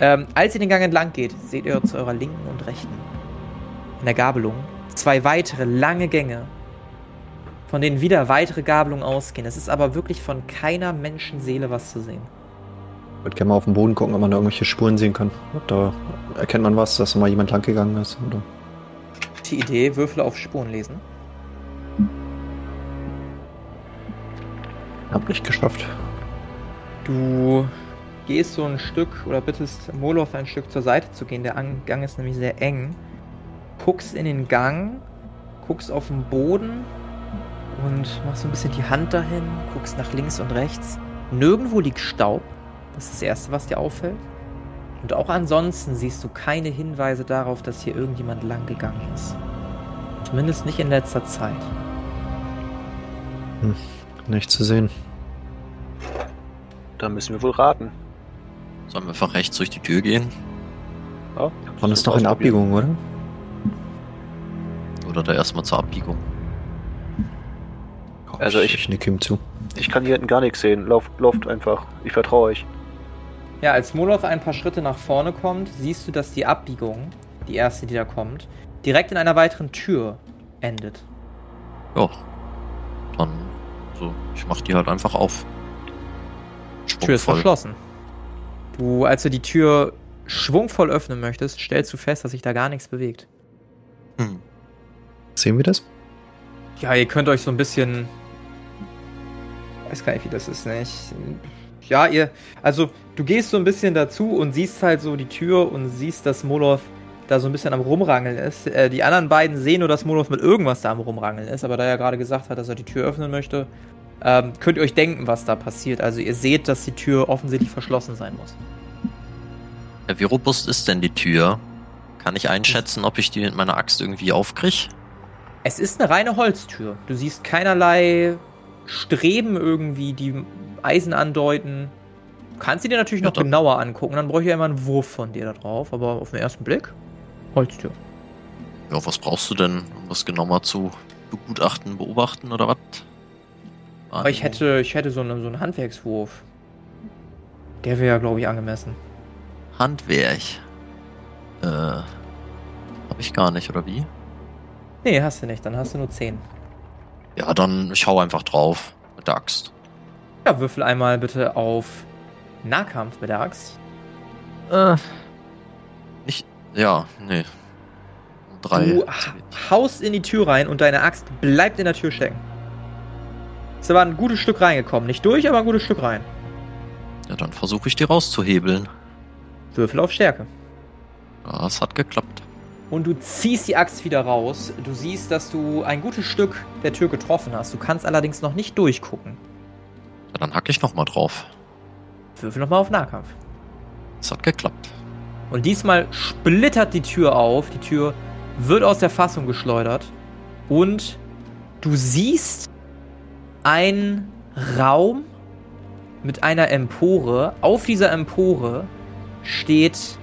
Ähm, als ihr den Gang entlang geht, seht ihr zu eurer linken und rechten in der Gabelung zwei weitere lange Gänge, von denen wieder weitere Gabelungen ausgehen. Es ist aber wirklich von keiner Menschenseele was zu sehen. Ich würde gerne mal auf den Boden gucken, ob man da irgendwelche Spuren sehen kann. Da erkennt man was, dass da mal jemand lang gegangen ist. Oder? Die Idee, Würfel auf Spuren lesen. Hab nicht geschafft. Du gehst so ein Stück oder bittest Moloth ein Stück zur Seite zu gehen. Der An- Gang ist nämlich sehr eng. Guckst in den Gang, guckst auf den Boden und machst so ein bisschen die Hand dahin, guckst nach links und rechts. Nirgendwo liegt Staub. Das ist das Erste, was dir auffällt. Und auch ansonsten siehst du keine Hinweise darauf, dass hier irgendjemand lang gegangen ist. Zumindest nicht in letzter Zeit. Nicht zu sehen. Da müssen wir wohl raten. Sollen wir einfach rechts durch die Tür gehen? Ja, Man ist doch in Abbiegung, oder? Oder da erstmal zur Abbiegung? Also ich- Ich nick ihm zu. Ich kann hier hinten gar nichts sehen. Lauft, lauft einfach. Ich vertraue euch. Ja, als Moloth ein paar Schritte nach vorne kommt, siehst du, dass die Abbiegung, die erste, die da kommt, direkt in einer weiteren Tür endet. Ja. Dann, so, ich mach die halt einfach auf. Die Tür ist Schwungvoll. verschlossen. Du, als du die Tür schwungvoll öffnen möchtest, stellst du fest, dass sich da gar nichts bewegt. Hm. Sehen wir das? Ja, ihr könnt euch so ein bisschen. Weiß gar nicht, wie das ist, nicht? Ja, ihr. Also, du gehst so ein bisschen dazu und siehst halt so die Tür und siehst, dass Moloth da so ein bisschen am Rumrangeln ist. Äh, die anderen beiden sehen nur, dass Moloth mit irgendwas da am Rumrangeln ist, aber da er gerade gesagt hat, dass er die Tür öffnen möchte, ähm, könnt ihr euch denken, was da passiert. Also, ihr seht, dass die Tür offensichtlich verschlossen sein muss. Ja, wie robust ist denn die Tür? Kann ich einschätzen, ob ich die mit meiner Axt irgendwie aufkrieg? Es ist eine reine Holztür. Du siehst keinerlei Streben irgendwie, die Eisen andeuten. Du kannst sie dir natürlich Ja, noch dann- genauer angucken, dann bräuchte ich ja immer einen Wurf von dir da drauf, aber auf den ersten Blick Holztür. Ja, was brauchst du denn, um das genau mal zu begutachten, beobachten oder was? Aber ich hätte, ich hätte so, eine, so einen Handwerkswurf. Der wäre ja, glaube ich, angemessen. Handwerk. Äh, hab ich gar nicht, oder wie? Nee, hast du nicht. Dann hast du nur 10. Ja, dann ich hau einfach drauf mit der Axt. Ja, würfel einmal bitte auf Nahkampf mit der Axt. Äh. Nicht. Ja, nee. Drei. Du haust in die Tür rein und deine Axt bleibt in der Tür stecken. Ist aber ein gutes Stück reingekommen. Nicht durch, aber ein gutes Stück rein. Ja, dann versuche ich die rauszuhebeln. Würfel auf Stärke. Ja, es hat geklappt. Und du ziehst die Axt wieder raus. Du siehst, dass du ein gutes Stück der Tür getroffen hast. Du kannst allerdings noch nicht durchgucken. Ja, dann hacke ich nochmal drauf. Würfel nochmal auf Nahkampf. Es hat geklappt. Und diesmal splittert die Tür auf. Die Tür wird aus der Fassung geschleudert. Und du siehst einen Raum mit einer Empore. Auf dieser Empore steht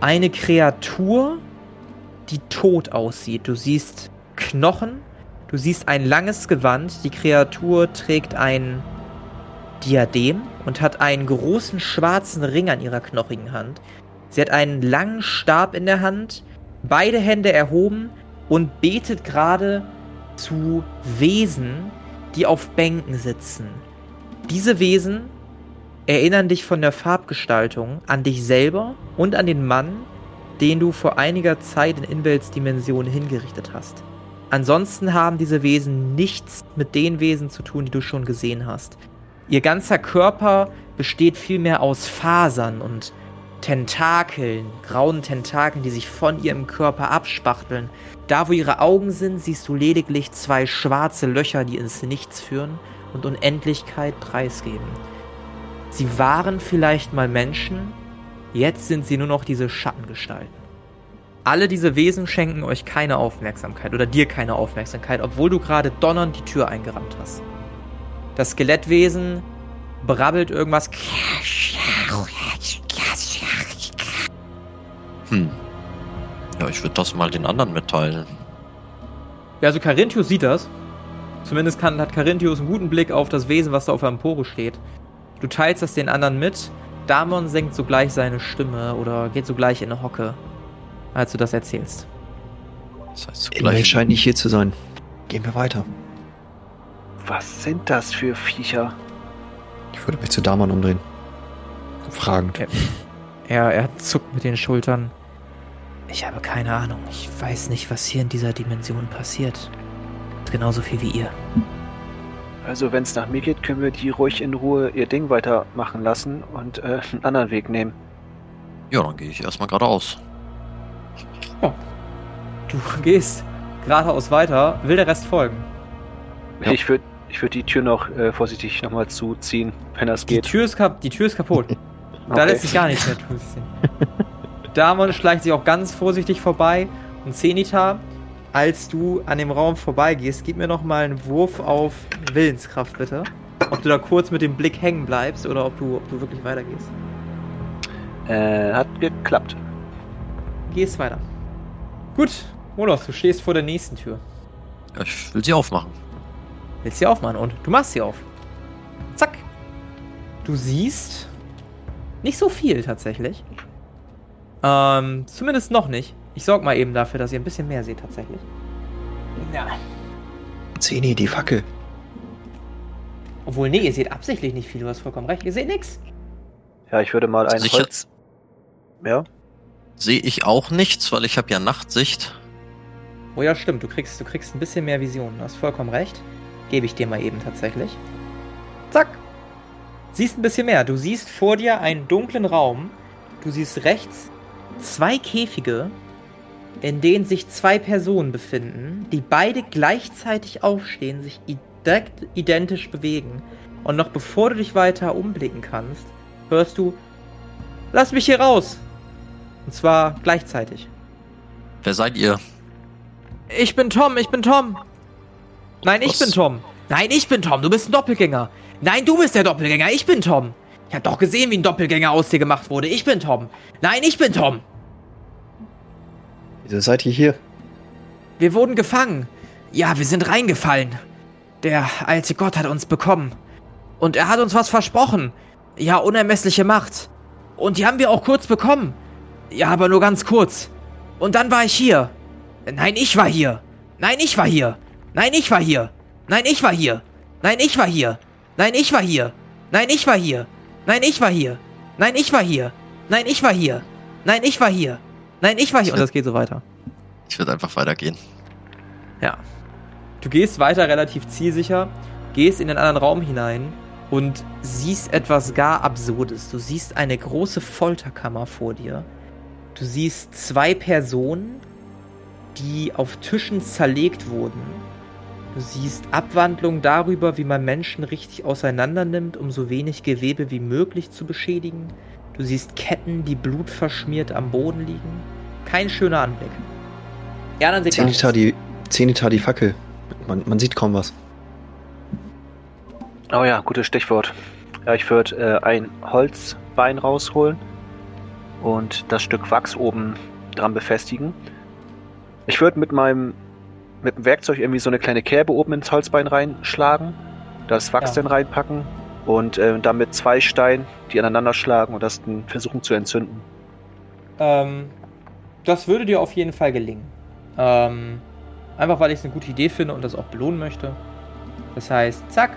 eine Kreatur, die tot aussieht. Du siehst Knochen, du siehst ein langes Gewand. Die Kreatur trägt ein Diadem und hat einen großen schwarzen Ring an ihrer knochigen Hand. Sie hat einen langen Stab in der Hand, beide Hände erhoben und betet gerade zu Wesen, die auf Bänken sitzen. Diese Wesen erinnern dich von der Farbgestaltung an dich selber und an den Mann, den du vor einiger Zeit in Inwelts Dimension hingerichtet hast. Ansonsten haben diese Wesen nichts mit den Wesen zu tun, die du schon gesehen hast. Ihr ganzer Körper besteht vielmehr aus Fasern und Tentakeln, grauen Tentakeln, die sich von ihrem Körper abspachteln. Da, wo ihre Augen sind, siehst du lediglich zwei schwarze Löcher, die ins Nichts führen und Unendlichkeit preisgeben. Sie waren vielleicht mal Menschen, jetzt sind sie nur noch diese Schattengestalten. Alle diese Wesen schenken euch keine Aufmerksamkeit oder dir keine Aufmerksamkeit, obwohl du gerade donnernd die Tür eingerammt hast. Das Skelettwesen brabbelt irgendwas. Hm. Ja, ich würde das mal den anderen mitteilen. Ja, also Carinthius sieht das. Zumindest kann, hat Carinthius einen guten Blick auf das Wesen, was da auf der Empore steht. Du teilst das den anderen mit. Damon senkt sogleich seine Stimme oder geht sogleich in eine Hocke, als du das erzählst. Das heißt zugleich. scheint nicht hier zu sein. Gehen wir weiter. Was sind das für Viecher? Ich würde mich zu Damon umdrehen. Fragend. Ja. Er, er zuckt mit den Schultern. Ich habe keine Ahnung. Ich weiß nicht, was hier in dieser Dimension passiert. Genauso viel wie ihr. Also, wenn es nach mir geht, können wir die ruhig in Ruhe ihr Ding weitermachen lassen und äh, einen anderen Weg nehmen. Ja, dann gehe ich erstmal geradeaus. Du gehst geradeaus weiter. Will der Rest folgen? Ja. Ich würde ich würd die Tür noch äh, vorsichtig nochmal zuziehen, wenn das Die geht. Tür ist, kap die Tür ist kaputt. Da Okay. lässt sich gar nichts mehr tun. Damon schleicht sich auch ganz vorsichtig vorbei. Und Zenita, als du an dem Raum vorbeigehst, gib mir noch mal einen Wurf auf Willenskraft, bitte. Ob du da kurz mit dem Blick hängen bleibst oder ob du, ob du wirklich weitergehst. Äh, hat geklappt. Gehst weiter. Gut, Molos, du stehst vor der nächsten Tür. Ich will sie aufmachen. Willst sie aufmachen und du machst sie auf. Zack. Du siehst nicht so viel tatsächlich. Ähm, zumindest noch nicht. Ich sorg mal eben dafür, dass ihr ein bisschen mehr seht tatsächlich. Ja. Zeni, die Fackel. Obwohl, nee, ihr seht absichtlich nicht viel, du hast vollkommen recht. Ihr seht nix. Ja, ich würde mal ein Sicher? Holz. Ja, Sehe ich auch nichts, weil ich habe ja Nachtsicht. Oh ja, stimmt, du kriegst, du kriegst ein bisschen mehr Vision. Du hast vollkommen recht. Gebe ich dir mal eben tatsächlich. Zack. Siehst ein bisschen mehr. Du siehst vor dir einen dunklen Raum. Du siehst rechts zwei Käfige, in denen sich zwei Personen befinden, die beide gleichzeitig aufstehen, sich direkt identisch bewegen. Und noch bevor du dich weiter umblicken kannst, hörst du, lass mich hier raus. Und zwar gleichzeitig. Wer seid ihr? Ich bin Tom, ich bin Tom. Nein, ich Was? bin Tom. Nein, ich bin Tom, du bist ein Doppelgänger. Nein, du bist der Doppelgänger, ich bin Tom. Ich hab doch gesehen, wie ein Doppelgänger aus dir gemacht wurde. Ich bin Tom. Nein, ich bin Tom. Wieso seid ihr hier? Wir wurden gefangen. Ja, wir sind reingefallen. Der alte Gott hat uns bekommen. Und er hat uns was versprochen. Ja, unermessliche Macht. Und die haben wir auch kurz bekommen. Ja, aber nur ganz kurz. Und dann war ich hier. Nein, ich war hier. Nein, ich war hier! Nein, ich war hier! Nein, ich war hier! Nein, ich war hier! Nein, ich war hier! Nein, ich war hier! Nein, ich war hier! Nein, ich war hier! Nein, ich war hier! Nein, ich war hier! Nein, ich war hier! Und das geht so weiter. Ich würde einfach weitergehen. Ja. Du gehst weiter relativ zielsicher, gehst in den anderen Raum hinein und siehst etwas gar Absurdes. Du siehst eine große Folterkammer vor dir. Du siehst zwei Personen, die auf Tischen zerlegt wurden. Du siehst Abwandlungen darüber, wie man Menschen richtig auseinander nimmt, um so wenig Gewebe wie möglich zu beschädigen. Du siehst Ketten, die blutverschmiert am Boden liegen. Kein schöner Anblick. Ja, dann seht ihr Zenita die, Zenita die Fackel. Man, man sieht kaum was. Oh ja, gutes Stichwort. Ja, ich würde äh, ein Holzbein rausholen und das Stück Wachs oben dran befestigen. Ich würde mit meinem mit dem Werkzeug irgendwie so eine kleine Kerbe oben ins Holzbein reinschlagen, das Wachs Ja. dann reinpacken und äh, dann mit zwei Steinen die aneinander schlagen und das dann versuchen zu entzünden. Ähm, das würde dir auf jeden Fall gelingen. Ähm, einfach weil ich es eine gute Idee finde und das auch belohnen möchte. Das heißt, zack,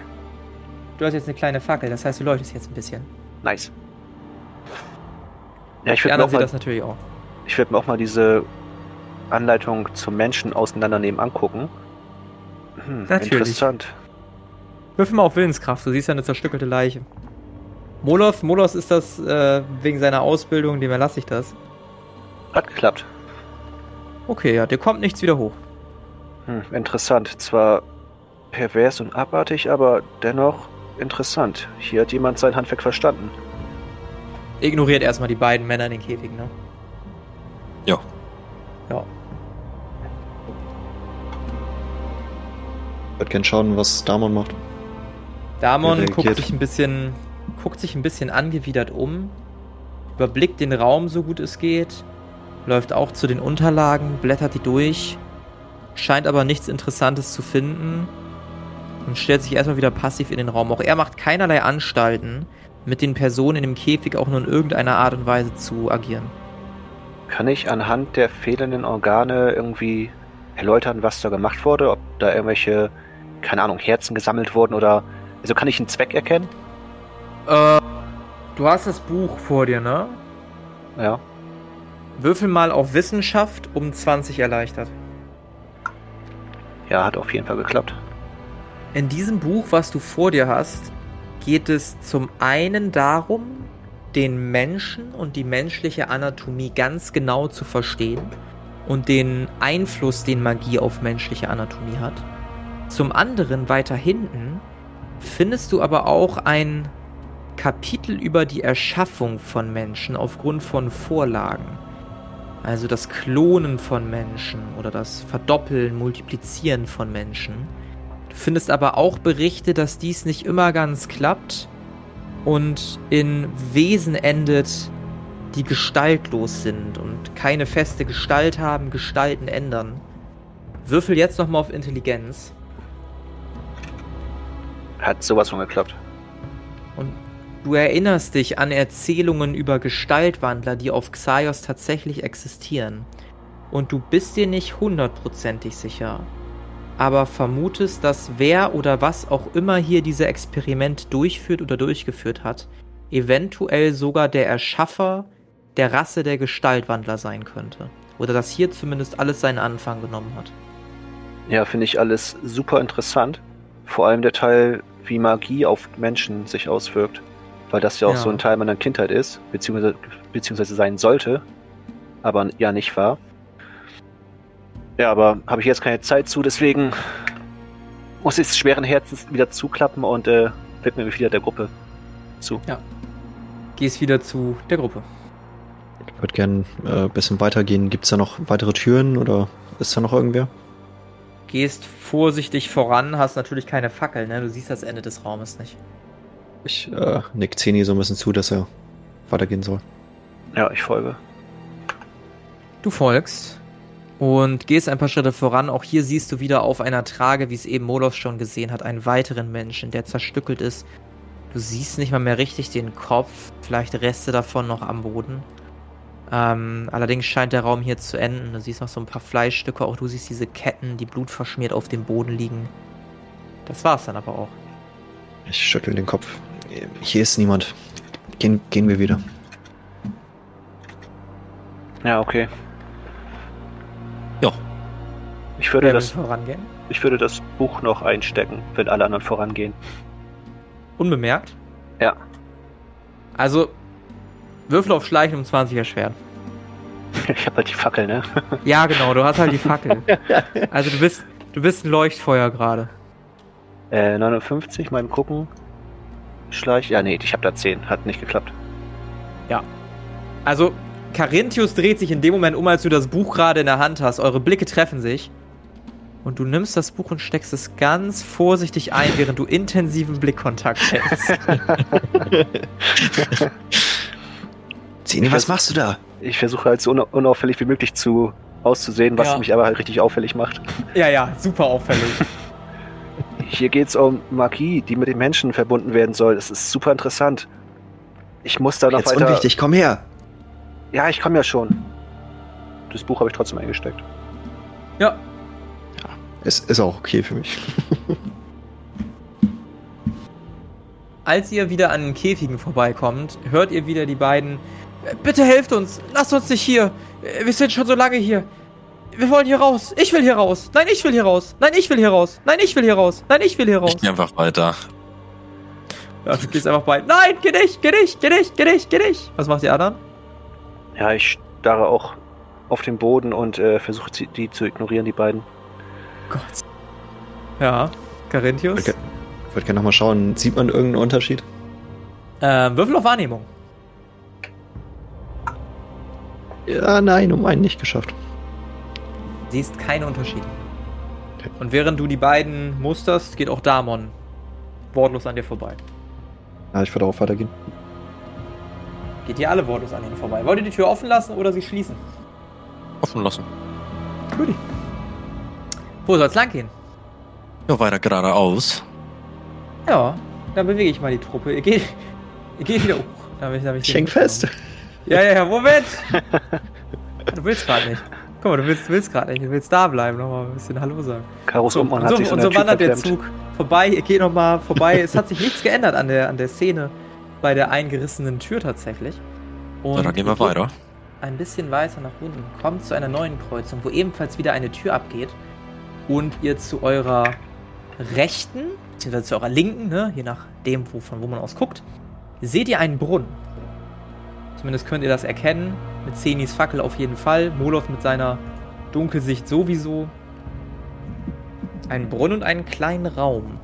du hast jetzt eine kleine Fackel. Das heißt, du leuchtest jetzt ein bisschen. Nice. Ja, ich würde mir, auch mal- das natürlich auch. ich würd mir auch mal diese Anleitung zum Menschen auseinandernehmen angucken. Hm, Natürlich. Interessant. Würfel mal auf Willenskraft. Du siehst ja eine zerstückelte Leiche. Molos, Molos ist das äh, wegen seiner Ausbildung, dem erlasse ich das. Hat geklappt. Okay, ja, dir kommt nichts wieder hoch. Hm, interessant. Zwar pervers und abartig, aber dennoch interessant. Hier hat jemand sein Handwerk verstanden. Ignoriert erstmal die beiden Männer in den Käfigen, ne? Ja. Ja. Ich würde gern schauen, was Damon macht. Damon guckt sich ein bisschen, guckt sich ein bisschen angewidert um, überblickt den Raum so gut es geht, läuft auch zu den Unterlagen, blättert die durch, scheint aber nichts Interessantes zu finden und stellt sich erstmal wieder passiv in den Raum. Auch er macht keinerlei Anstalten, mit den Personen in dem Käfig auch nur in irgendeiner Art und Weise zu agieren. Kann ich anhand der fehlenden Organe irgendwie erläutern, was da gemacht wurde? Ob da irgendwelche, keine Ahnung, Herzen gesammelt wurden oder. Also kann ich einen Zweck erkennen? Äh, du hast das Buch vor dir, ne? Ja. Würfel mal auf Wissenschaft um 20 erleichtert. Ja, hat auf jeden Fall geklappt. In diesem Buch, was du vor dir hast, geht es zum einen darum, den Menschen und die menschliche Anatomie ganz genau zu verstehen und den Einfluss, den Magie auf menschliche Anatomie hat. Zum anderen weiter hinten findest du aber auch ein Kapitel über die Erschaffung von Menschen aufgrund von Vorlagen. Also das Klonen von Menschen oder das Verdoppeln, Multiplizieren von Menschen. Du findest aber auch Berichte, dass dies nicht immer ganz klappt und in Wesen endet, die gestaltlos sind und keine feste Gestalt haben, Gestalten ändern. Würfel jetzt nochmal auf Intelligenz Hat sowas von geklappt. und du erinnerst dich an Erzählungen über Gestaltwandler, die auf Xaios tatsächlich existieren. Und du bist dir nicht hundertprozentig sicher, aber vermutest, dass wer oder was auch immer hier diese Experiment durchführt oder durchgeführt hat, eventuell sogar der Erschaffer der Rasse der Gestaltwandler sein könnte. Oder dass hier zumindest alles seinen Anfang genommen hat. Ja, finde ich alles super interessant. Vor allem der Teil, wie Magie auf Menschen sich auswirkt. Weil das ja auch Ja. so ein Teil meiner Kindheit ist, beziehungsweise, beziehungsweise sein sollte, aber ja nicht war. Ja, aber habe ich jetzt keine Zeit zu, deswegen muss ich es schweren Herzens wieder zuklappen und äh, widme mich wieder der Gruppe zu. Gehst wieder zu der Gruppe. Ich würde gern äh, ein bisschen weitergehen. Gibt es da noch weitere Türen oder ist da noch irgendwer? Gehst vorsichtig voran, hast natürlich keine Fackel, ne? Du siehst das Ende des Raumes nicht. Ich äh, nick Zeni so ein bisschen zu, dass er weitergehen soll. Ja, ich folge. Du folgst und gehst ein paar Schritte voran. Auch hier siehst du wieder auf einer Trage, wie es eben Molos schon gesehen hat, einen weiteren Menschen, der zerstückelt ist. Du siehst nicht mal mehr richtig den Kopf, vielleicht Reste davon noch am Boden. Ähm, allerdings scheint der Raum hier zu enden. Du siehst noch so ein paar Fleischstücke, auch du siehst diese Ketten, die blutverschmiert auf dem Boden liegen. Das war's dann aber auch. Ich schüttel den Kopf. Hier ist niemand. Gehen, gehen wir wieder. Ja, okay. Ja. Ich würde, Wer das, vorangehen? ich würde das Buch noch einstecken, wenn alle anderen vorangehen. Unbemerkt? Ja. Also, Würfel auf Schleichen um 20 erschweren. Ich habe halt die Fackel, ne? Ja, genau, du hast halt die Fackel. Also du bist, du bist ein Leuchtfeuer gerade. Äh, 59, mal gucken. Schleich. Ja, nee, ich habe da 10. Hat nicht geklappt. Also, Carinthius dreht sich in dem Moment um, als du das Buch gerade in der Hand hast. Eure Blicke treffen sich. Und du nimmst das Buch und steckst es ganz vorsichtig ein, während du intensiven Blickkontakt hältst. Zini, was machst du da? Ich versuche halt so una- unauffällig wie möglich zu auszusehen, was Ja. mich aber halt richtig auffällig macht. ja, ja, super auffällig. Hier geht's um Magie, die mit den Menschen verbunden werden soll. Das ist super interessant. Ich muss da noch Jetzt weiter. unwichtig, komm her. Ja, ich komme ja schon. Das Buch habe ich trotzdem eingesteckt. Ja, Es ist auch okay für mich. Als ihr wieder an den Käfigen vorbeikommt, hört ihr wieder die beiden. "Äh, Bitte helft uns! Lasst uns nicht hier! Wir sind schon so lange hier! Wir wollen hier raus! Ich will hier raus! Nein, ich will hier raus! Nein, ich will hier raus! Nein, ich will hier raus! Nein, ich will hier raus! Ich geh einfach weiter. Ja, du gehst einfach bei. Nein, geh nicht, geh nicht, geh nicht, geh nicht, geh nicht! Was macht die anderen? Ja, ich starre auch auf den Boden und äh, versuche sie- die zu ignorieren, die beiden. Gott. Ja, Carinthius. Okay. Ich würde gerne nochmal schauen, sieht man irgendeinen Unterschied? Ähm, Würfel auf Wahrnehmung. Ja, nein, um einen nicht geschafft. Siehst keine Unterschiede. Okay. Und während du die beiden musterst, geht auch Damon wortlos an dir vorbei. Ja, ich würde auch weitergehen. Geht ihr alle wortlos an ihnen vorbei? Wollt ihr die Tür offen lassen oder sie schließen? Offen lassen. Gut. Wo soll's lang gehen? Ja, weiter geradeaus. Ja, dann bewege ich mal die Truppe. Ihr geht, ihr geht wieder hoch. Damit, damit Ich häng fest. Ja, ja, ja, Moment! du willst gerade nicht. Guck mal, du willst, willst gerade nicht. Du willst da bleiben, nochmal ein bisschen Hallo sagen. Karus So, und man und hat so, und so wandert der. Zug vorbei. Ihr geht nochmal vorbei. es hat sich nichts geändert an der, an der Szene bei der eingerissenen Tür tatsächlich. Und Ja, dann gehen wir weiter. Ein bisschen weiter nach unten. Kommt zu einer neuen Kreuzung, wo ebenfalls wieder eine Tür abgeht. Und ihr zu eurer rechten, beziehungsweise zu eurer linken, ne, je nachdem, wo, von wo man aus guckt, seht ihr einen Brunnen. Zumindest könnt ihr das erkennen. Mit Zenis Fackel auf jeden Fall. Molov mit seiner Dunkelsicht sowieso. Ein Brunnen und einen kleinen Raum.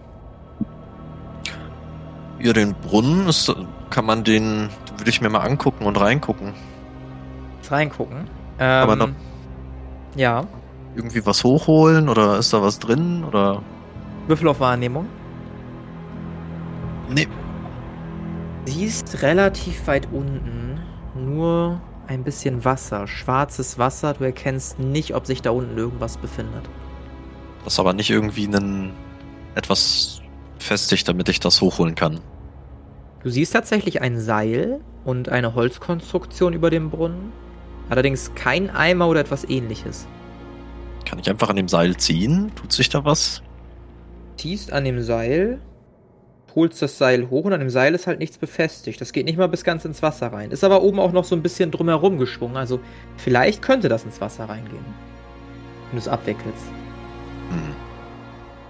Ja, den Brunnen ist, kann man den, würde ich mir mal angucken und reingucken. Reingucken. Aber Ähm, noch- ja. Irgendwie was hochholen oder ist da was drin oder? Würfel auf Wahrnehmung. Nee. Siehst relativ weit unten nur ein bisschen Wasser, schwarzes Wasser. Du erkennst nicht, ob sich da unten irgendwas befindet. Das ist aber nicht irgendwie ein, etwas festig, damit ich das hochholen kann. Du siehst tatsächlich ein Seil und eine Holzkonstruktion über dem Brunnen. Allerdings kein Eimer oder etwas ähnliches. Kann ich einfach an dem Seil ziehen? Tut sich da was? Ziehst an dem Seil, holst das Seil hoch und an dem Seil ist halt nichts befestigt. Das geht nicht mal bis ganz ins Wasser rein. Ist aber oben auch noch so ein bisschen drumherum geschwungen. Also vielleicht könnte das ins Wasser reingehen. Wenn du es abwickelst. Hm.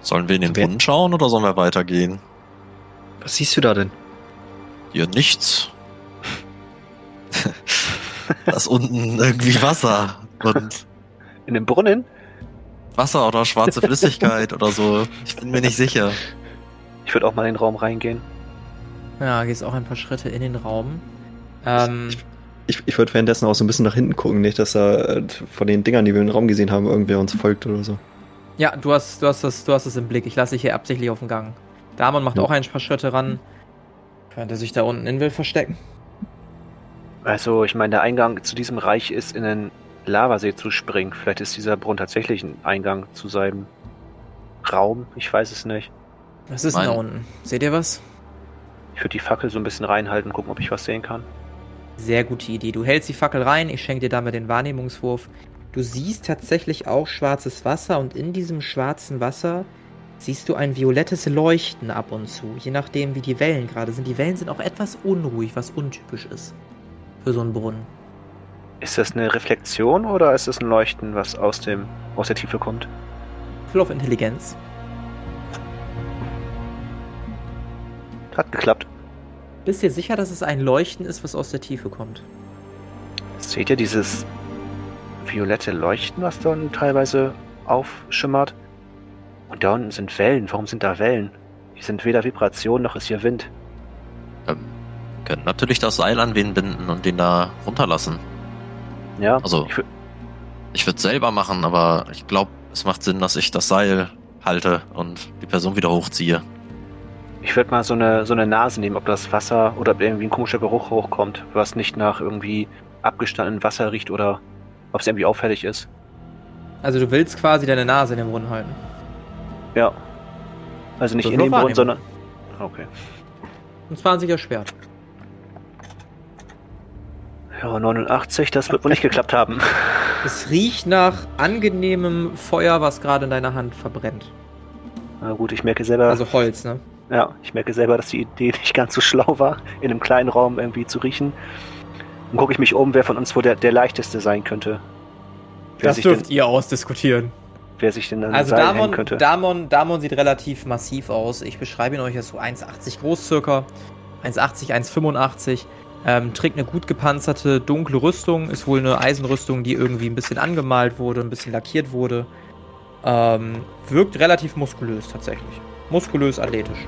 Sollen wir in den Wer- Brunnen schauen oder sollen wir weitergehen? Was siehst du da denn? Hier nichts. da ist unten irgendwie Wasser und In dem Brunnen? Wasser oder schwarze Flüssigkeit oder so. Ich bin mir nicht sicher. Ich würde auch mal in den Raum reingehen. Ja, gehst auch ein paar Schritte in den Raum. Ähm, Ich, ich würde währenddessen auch so ein bisschen nach hinten gucken, nicht, dass da äh, von den Dingern, die wir im Raum gesehen haben, irgendwer uns folgt oder so. ja, du hast, du hast das, du hast es im Blick. Ich lasse dich hier absichtlich auf den Gang. Damon macht Ja. auch ein paar Schritte ran. Könnte sich da unten in will verstecken. Also, ich meine, der Eingang zu diesem Reich ist in den Lavasee zu springen. Vielleicht ist dieser Brunnen tatsächlich ein Eingang zu seinem Raum. Ich weiß es nicht. Was ist denn da Mein- unten? Seht ihr was? Ich würde die Fackel so ein bisschen reinhalten, gucken, ob ich was sehen kann. Sehr gute Idee. Du hältst die Fackel rein, ich schenke dir damit den Wahrnehmungswurf. Du siehst tatsächlich auch schwarzes Wasser und in diesem schwarzen Wasser siehst du ein violettes Leuchten ab und zu, je nachdem wie die Wellen gerade sind. Die Wellen sind auch etwas unruhig, was untypisch ist für so einen Brunnen. Ist das eine Reflexion oder ist es ein Leuchten, was aus, dem, aus der Tiefe kommt? Full auf Intelligenz. Hat geklappt. Bist dir sicher, dass es ein Leuchten ist, was aus der Tiefe kommt? Seht ihr dieses violette Leuchten, was da unten teilweise aufschimmert? Und da unten sind Wellen. Warum sind da Wellen? Hier sind weder Vibration noch ist hier Wind. Ähm, wir können natürlich das Seil an wen binden und den da runterlassen. Ja, Also- ich, Ich würde selber machen, aber ich glaube, es macht Sinn, dass ich das Seil halte und die Person wieder hochziehe. Ich würde mal so eine, so eine Nase nehmen, ob das Wasser oder ob irgendwie ein komischer Geruch hochkommt, was nicht nach irgendwie abgestandenem Wasser riecht oder ob es irgendwie auffällig ist. Also du willst quasi deine Nase in den Brunnen halten. Ja. Also nicht in dem doch Brunnen, sondern. Okay. Und zwar ein sicher Schwert. Ja, 89, das wird wohl nicht geklappt haben. Es riecht nach angenehmem Feuer, was gerade in deiner Hand verbrennt. Na gut, ich merke selber, Also Holz, ne? Ja, ich merke selber, dass die Idee nicht ganz so schlau war, in einem kleinen Raum irgendwie zu riechen. Dann gucke ich mich um, wer von uns wohl der, der leichteste sein könnte. Wer Das sich, denn, dürft ihr ausdiskutieren. wer sich denn an Also Seil Damon, könnte. Damon, Damon sieht relativ massiv aus. Ich beschreibe ihn euch als so 1,80 groß circa. 1,80, 1,85. Ähm, trägt eine gut gepanzerte, dunkle Rüstung. Ist wohl eine Eisenrüstung, die irgendwie ein bisschen angemalt wurde, ein bisschen lackiert wurde. Ähm, wirkt relativ muskulös tatsächlich. Muskulös, athletisch.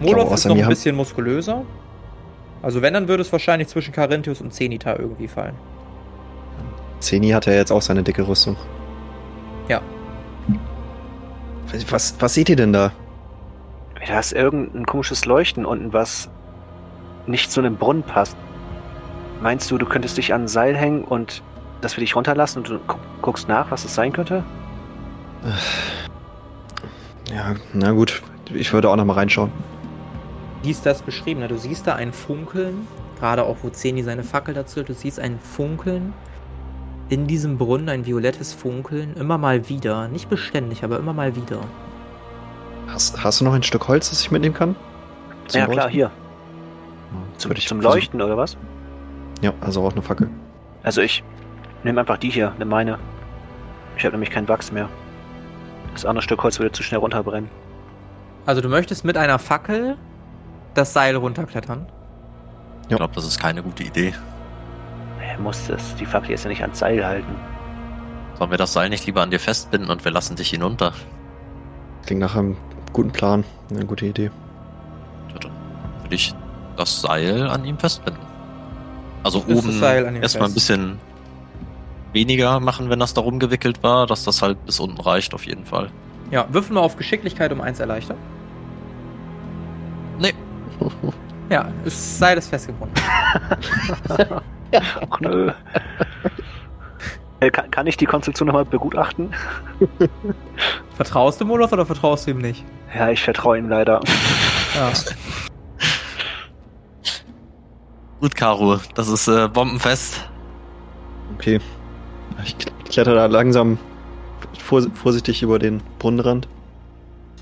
Molov ist noch ein bisschen muskulöser. Also wenn, dann würde es wahrscheinlich zwischen Carinthius und Zenita irgendwie fallen. Zeni hat ja jetzt auch seine dicke Rüstung. Ja. Was, was seht ihr denn da? Da ist irgendein komisches Leuchten unten, was nicht zu einem Brunnen passt. Meinst du, du könntest dich an ein Seil hängen und dass wir dich runterlassen und du gu guckst nach, was es sein könnte? Ja, na gut. Ich würde auch noch mal reinschauen. Wie ist das beschrieben? ne? Du siehst da ein Funkeln, gerade auch wo Zeni seine Fackel dazu hat, du siehst ein Funkeln in diesem Brunnen, ein violettes Funkeln, immer mal wieder. Nicht beständig, aber immer mal wieder. Hast, hast du noch ein Stück Holz, das ich mitnehmen kann? Zum ja, klar, Leuchten? hier. Ja, Zum, würde ich zum versuchen. Leuchten oder was? Ja, also auch eine Fackel. Also ich nehme einfach die hier, nimm meine. Ich habe nämlich kein Wachs mehr. Das andere Stück Holz würde zu schnell runterbrennen. Also du möchtest mit einer Fackel das Seil runterklettern. Ich glaube, das ist keine gute Idee. Er muss das, die Fackel jetzt ja nicht ans Seil halten. Sollen wir das Seil nicht lieber an dir festbinden und wir lassen dich hinunter? Klingt nach einem guten Plan. Eine gute Idee. Ja, dann würde ich das Seil an ihm festbinden. Also oben erstmal ein fest? bisschen weniger machen, wenn das darum gewickelt war, dass das halt bis unten reicht auf jeden Fall. Ja, würfel mal auf Geschicklichkeit um eins erleichtern. Nee, Ja, das Seil ist festgebunden. Ach nö. Äh, kann, kann ich die Konstruktion nochmal begutachten? Vertraust du Molov oder vertraust du ihm nicht? Ja, ich vertraue ihm leider. Ja. gut, Caro, das ist äh, bombenfest. Okay. Ich kletter da langsam vor, vorsichtig über den Brunnenrand.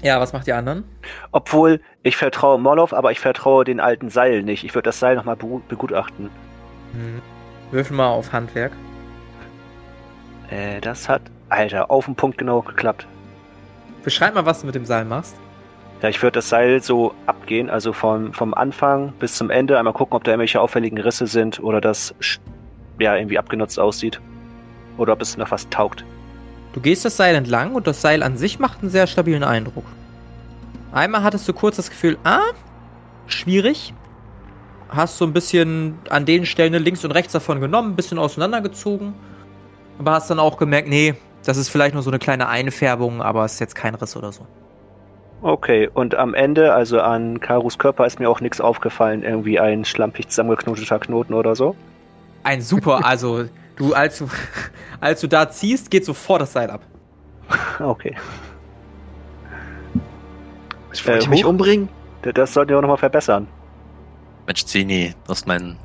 ja, was macht die anderen? Obwohl, ich vertraue Molov, aber ich vertraue den alten Seil nicht. Ich würde das Seil nochmal begutachten. Hm. Würfel mal auf Handwerk. Äh, das hat, Alter, auf den Punkt genau geklappt. Beschreib mal, was du mit dem Seil machst. Ja, ich würde das Seil so abgehen, also vom, vom Anfang bis zum Ende, einmal gucken, ob da irgendwelche auffälligen Risse sind oder das ja irgendwie abgenutzt aussieht. Oder ob es noch was taugt. Du gehst das Seil entlang und das Seil an sich macht einen sehr stabilen Eindruck. Einmal hattest du kurz das Gefühl, ah, schwierig. Hast so ein bisschen an den Stellen links und rechts davon genommen, ein bisschen auseinandergezogen. Aber hast dann auch gemerkt, nee, das ist vielleicht nur so eine kleine Einfärbung, aber es ist jetzt kein Riss oder so. Okay, und am Ende, also an Karus Körper, ist mir auch nichts aufgefallen, irgendwie ein schlampig zusammengeknoteter Knoten oder so. Ein super, also du, als du, als du da ziehst, geht sofort das Seil ab. Okay. Ich wollte Äh, mich hoch. umbringen. Das sollten wir auch nochmal verbessern. Mensch, Zeni, du hast mein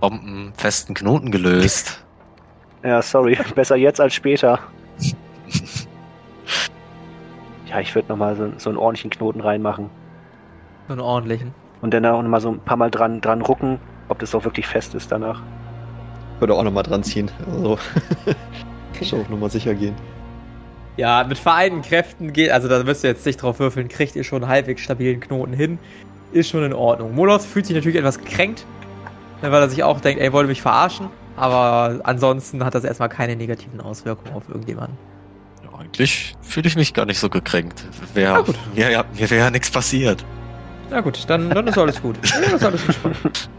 bombenfesten Knoten gelöst. Ja, sorry. Besser jetzt als später. ja, ich würde nochmal so, so einen ordentlichen Knoten reinmachen. So einen ordentlichen. Und dann auch nochmal so ein paar Mal dran, dran rucken, ob das auch wirklich fest ist danach. Würde auch nochmal dran ziehen. Also, schon auf Nummer sicher gehen. Ja, mit vereinten Kräften geht, also da wirst du jetzt nicht drauf würfeln, kriegt ihr schon einen halbwegs stabilen Knoten hin. Ist schon in Ordnung. Molos fühlt sich natürlich etwas gekränkt, weil er sich auch denkt, ey, wollte mich verarschen. Aber ansonsten hat das erstmal keine negativen Auswirkungen auf irgendjemanden. Ja, eigentlich fühle ich mich gar nicht so gekränkt. Wär, ja, ja, mir wäre ja nichts passiert. Na gut, dann, dann ist alles gut. Dann ist alles entspannt.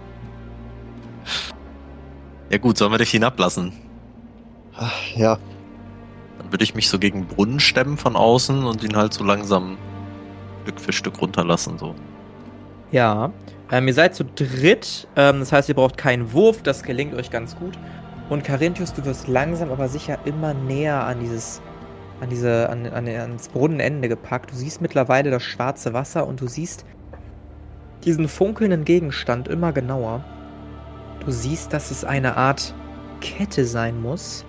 Ja gut, sollen wir dich hinablassen? Ach, ja, Dann würde ich mich so gegen den Brunnen stemmen von außen und ihn halt so langsam Stück für Stück runterlassen. So. Ja, ähm, ihr seid zu dritt, ähm, das heißt, ihr braucht keinen Wurf, das gelingt euch ganz gut. Und Carinthius, du wirst langsam aber sicher immer näher an dieses, an diese, an, an, ans Brunnenende gepackt. Du siehst mittlerweile das schwarze Wasser und du siehst diesen funkelnden Gegenstand immer genauer. Du siehst, dass es eine Art Kette sein muss.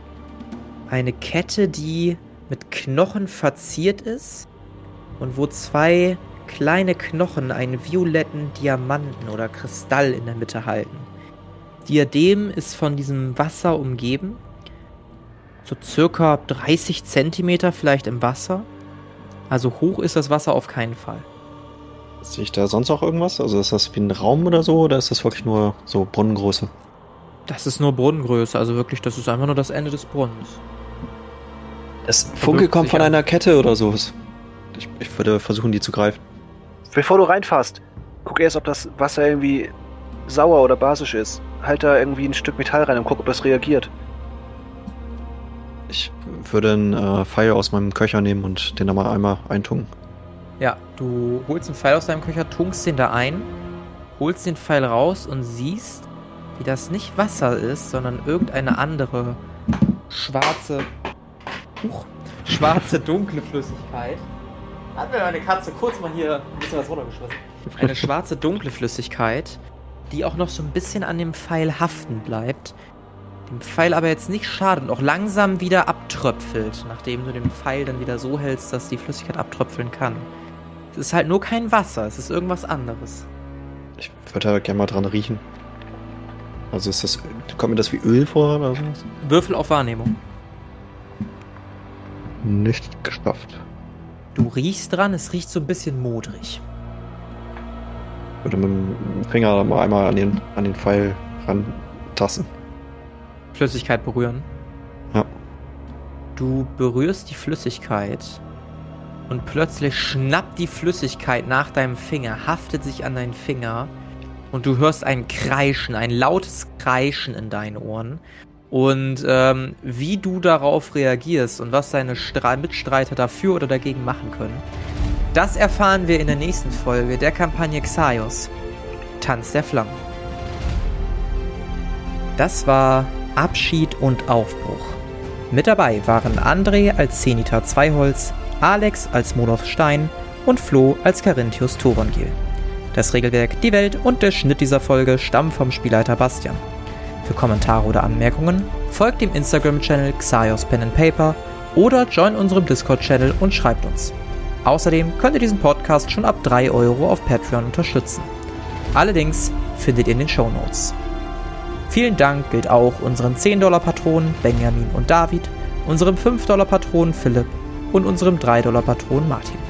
Eine Kette, die mit Knochen verziert ist und wo zwei kleine Knochen einen violetten Diamanten oder Kristall in der Mitte halten. Diadem ist von diesem Wasser umgeben, so circa 30 Zentimeter vielleicht im Wasser. Also hoch ist das Wasser auf keinen Fall. Sehe ich da sonst auch irgendwas? Also ist das wie ein Raum oder so? Oder ist das wirklich nur so Brunnengröße? Das ist nur Brunnengröße, also wirklich, das ist einfach nur das Ende des Brunnens. Das Funke kommt von einer Kette oder so. Ich, ich würde versuchen, die zu greifen. Bevor du reinfährst, guck erst, ob das Wasser irgendwie sauer oder basisch ist. Halt da irgendwie ein Stück Metall rein und guck, ob das reagiert. Ich würde einen äh, Pfeil aus meinem Köcher nehmen und den da mal einmal eintunken. Ja, du holst einen Pfeil aus deinem Köcher, tunkst den da ein, holst den Pfeil raus und siehst, wie das nicht Wasser ist, sondern irgendeine andere schwarze, huch, schwarze, dunkle Flüssigkeit. Hat mir meine Katze kurz mal hier ein bisschen was runtergeschmissen. Eine schwarze, dunkle Flüssigkeit, die auch noch so ein bisschen an dem Pfeil haften bleibt. Dem Pfeil aber jetzt nicht schadet und auch langsam wieder abtröpfelt, nachdem du den Pfeil dann wieder so hältst, dass die Flüssigkeit abtröpfeln kann. Es ist halt nur kein Wasser, es ist irgendwas anderes. Ich würde da gerne mal dran riechen. Also ist das. Kommt mir das wie Öl vor oder sowas? Würfel auf Wahrnehmung. Nicht geschafft. Du riechst dran, es riecht so ein bisschen modrig. Ich würde mit dem Finger mal einmal an den, an den Pfeil rantasten. Flüssigkeit berühren. Ja. Du berührst die Flüssigkeit und plötzlich schnappt die Flüssigkeit nach deinem Finger, haftet sich an deinen Finger und du hörst ein Kreischen, ein lautes Kreischen in deinen Ohren. Und ähm, wie du darauf reagierst und was deine Stra Mitstreiter dafür oder dagegen machen können, das erfahren wir in der nächsten Folge der Kampagne Xaios, Tanz der Flammen. Das war Abschied und Aufbruch. Mit dabei waren André als Zenita Zweiholz, Alex als Monoth Stein und Flo als Carinthius Torongil. Das Regelwerk, die Welt und der Schnitt dieser Folge stammen vom Spielleiter Bastian. Für Kommentare oder Anmerkungen folgt dem Instagram-Channel Xaios Pen and Paper oder join unserem Discord-Channel und schreibt uns. Außerdem könnt ihr diesen Podcast schon ab 3 Euro auf Patreon unterstützen. Alle Links findet ihr in den Show Notes. Vielen Dank gilt auch unseren 10-Dollar-Patronen Benjamin und David, unserem 5-Dollar-Patronen Philipp und unserem 3-Dollar-Patronen Martin.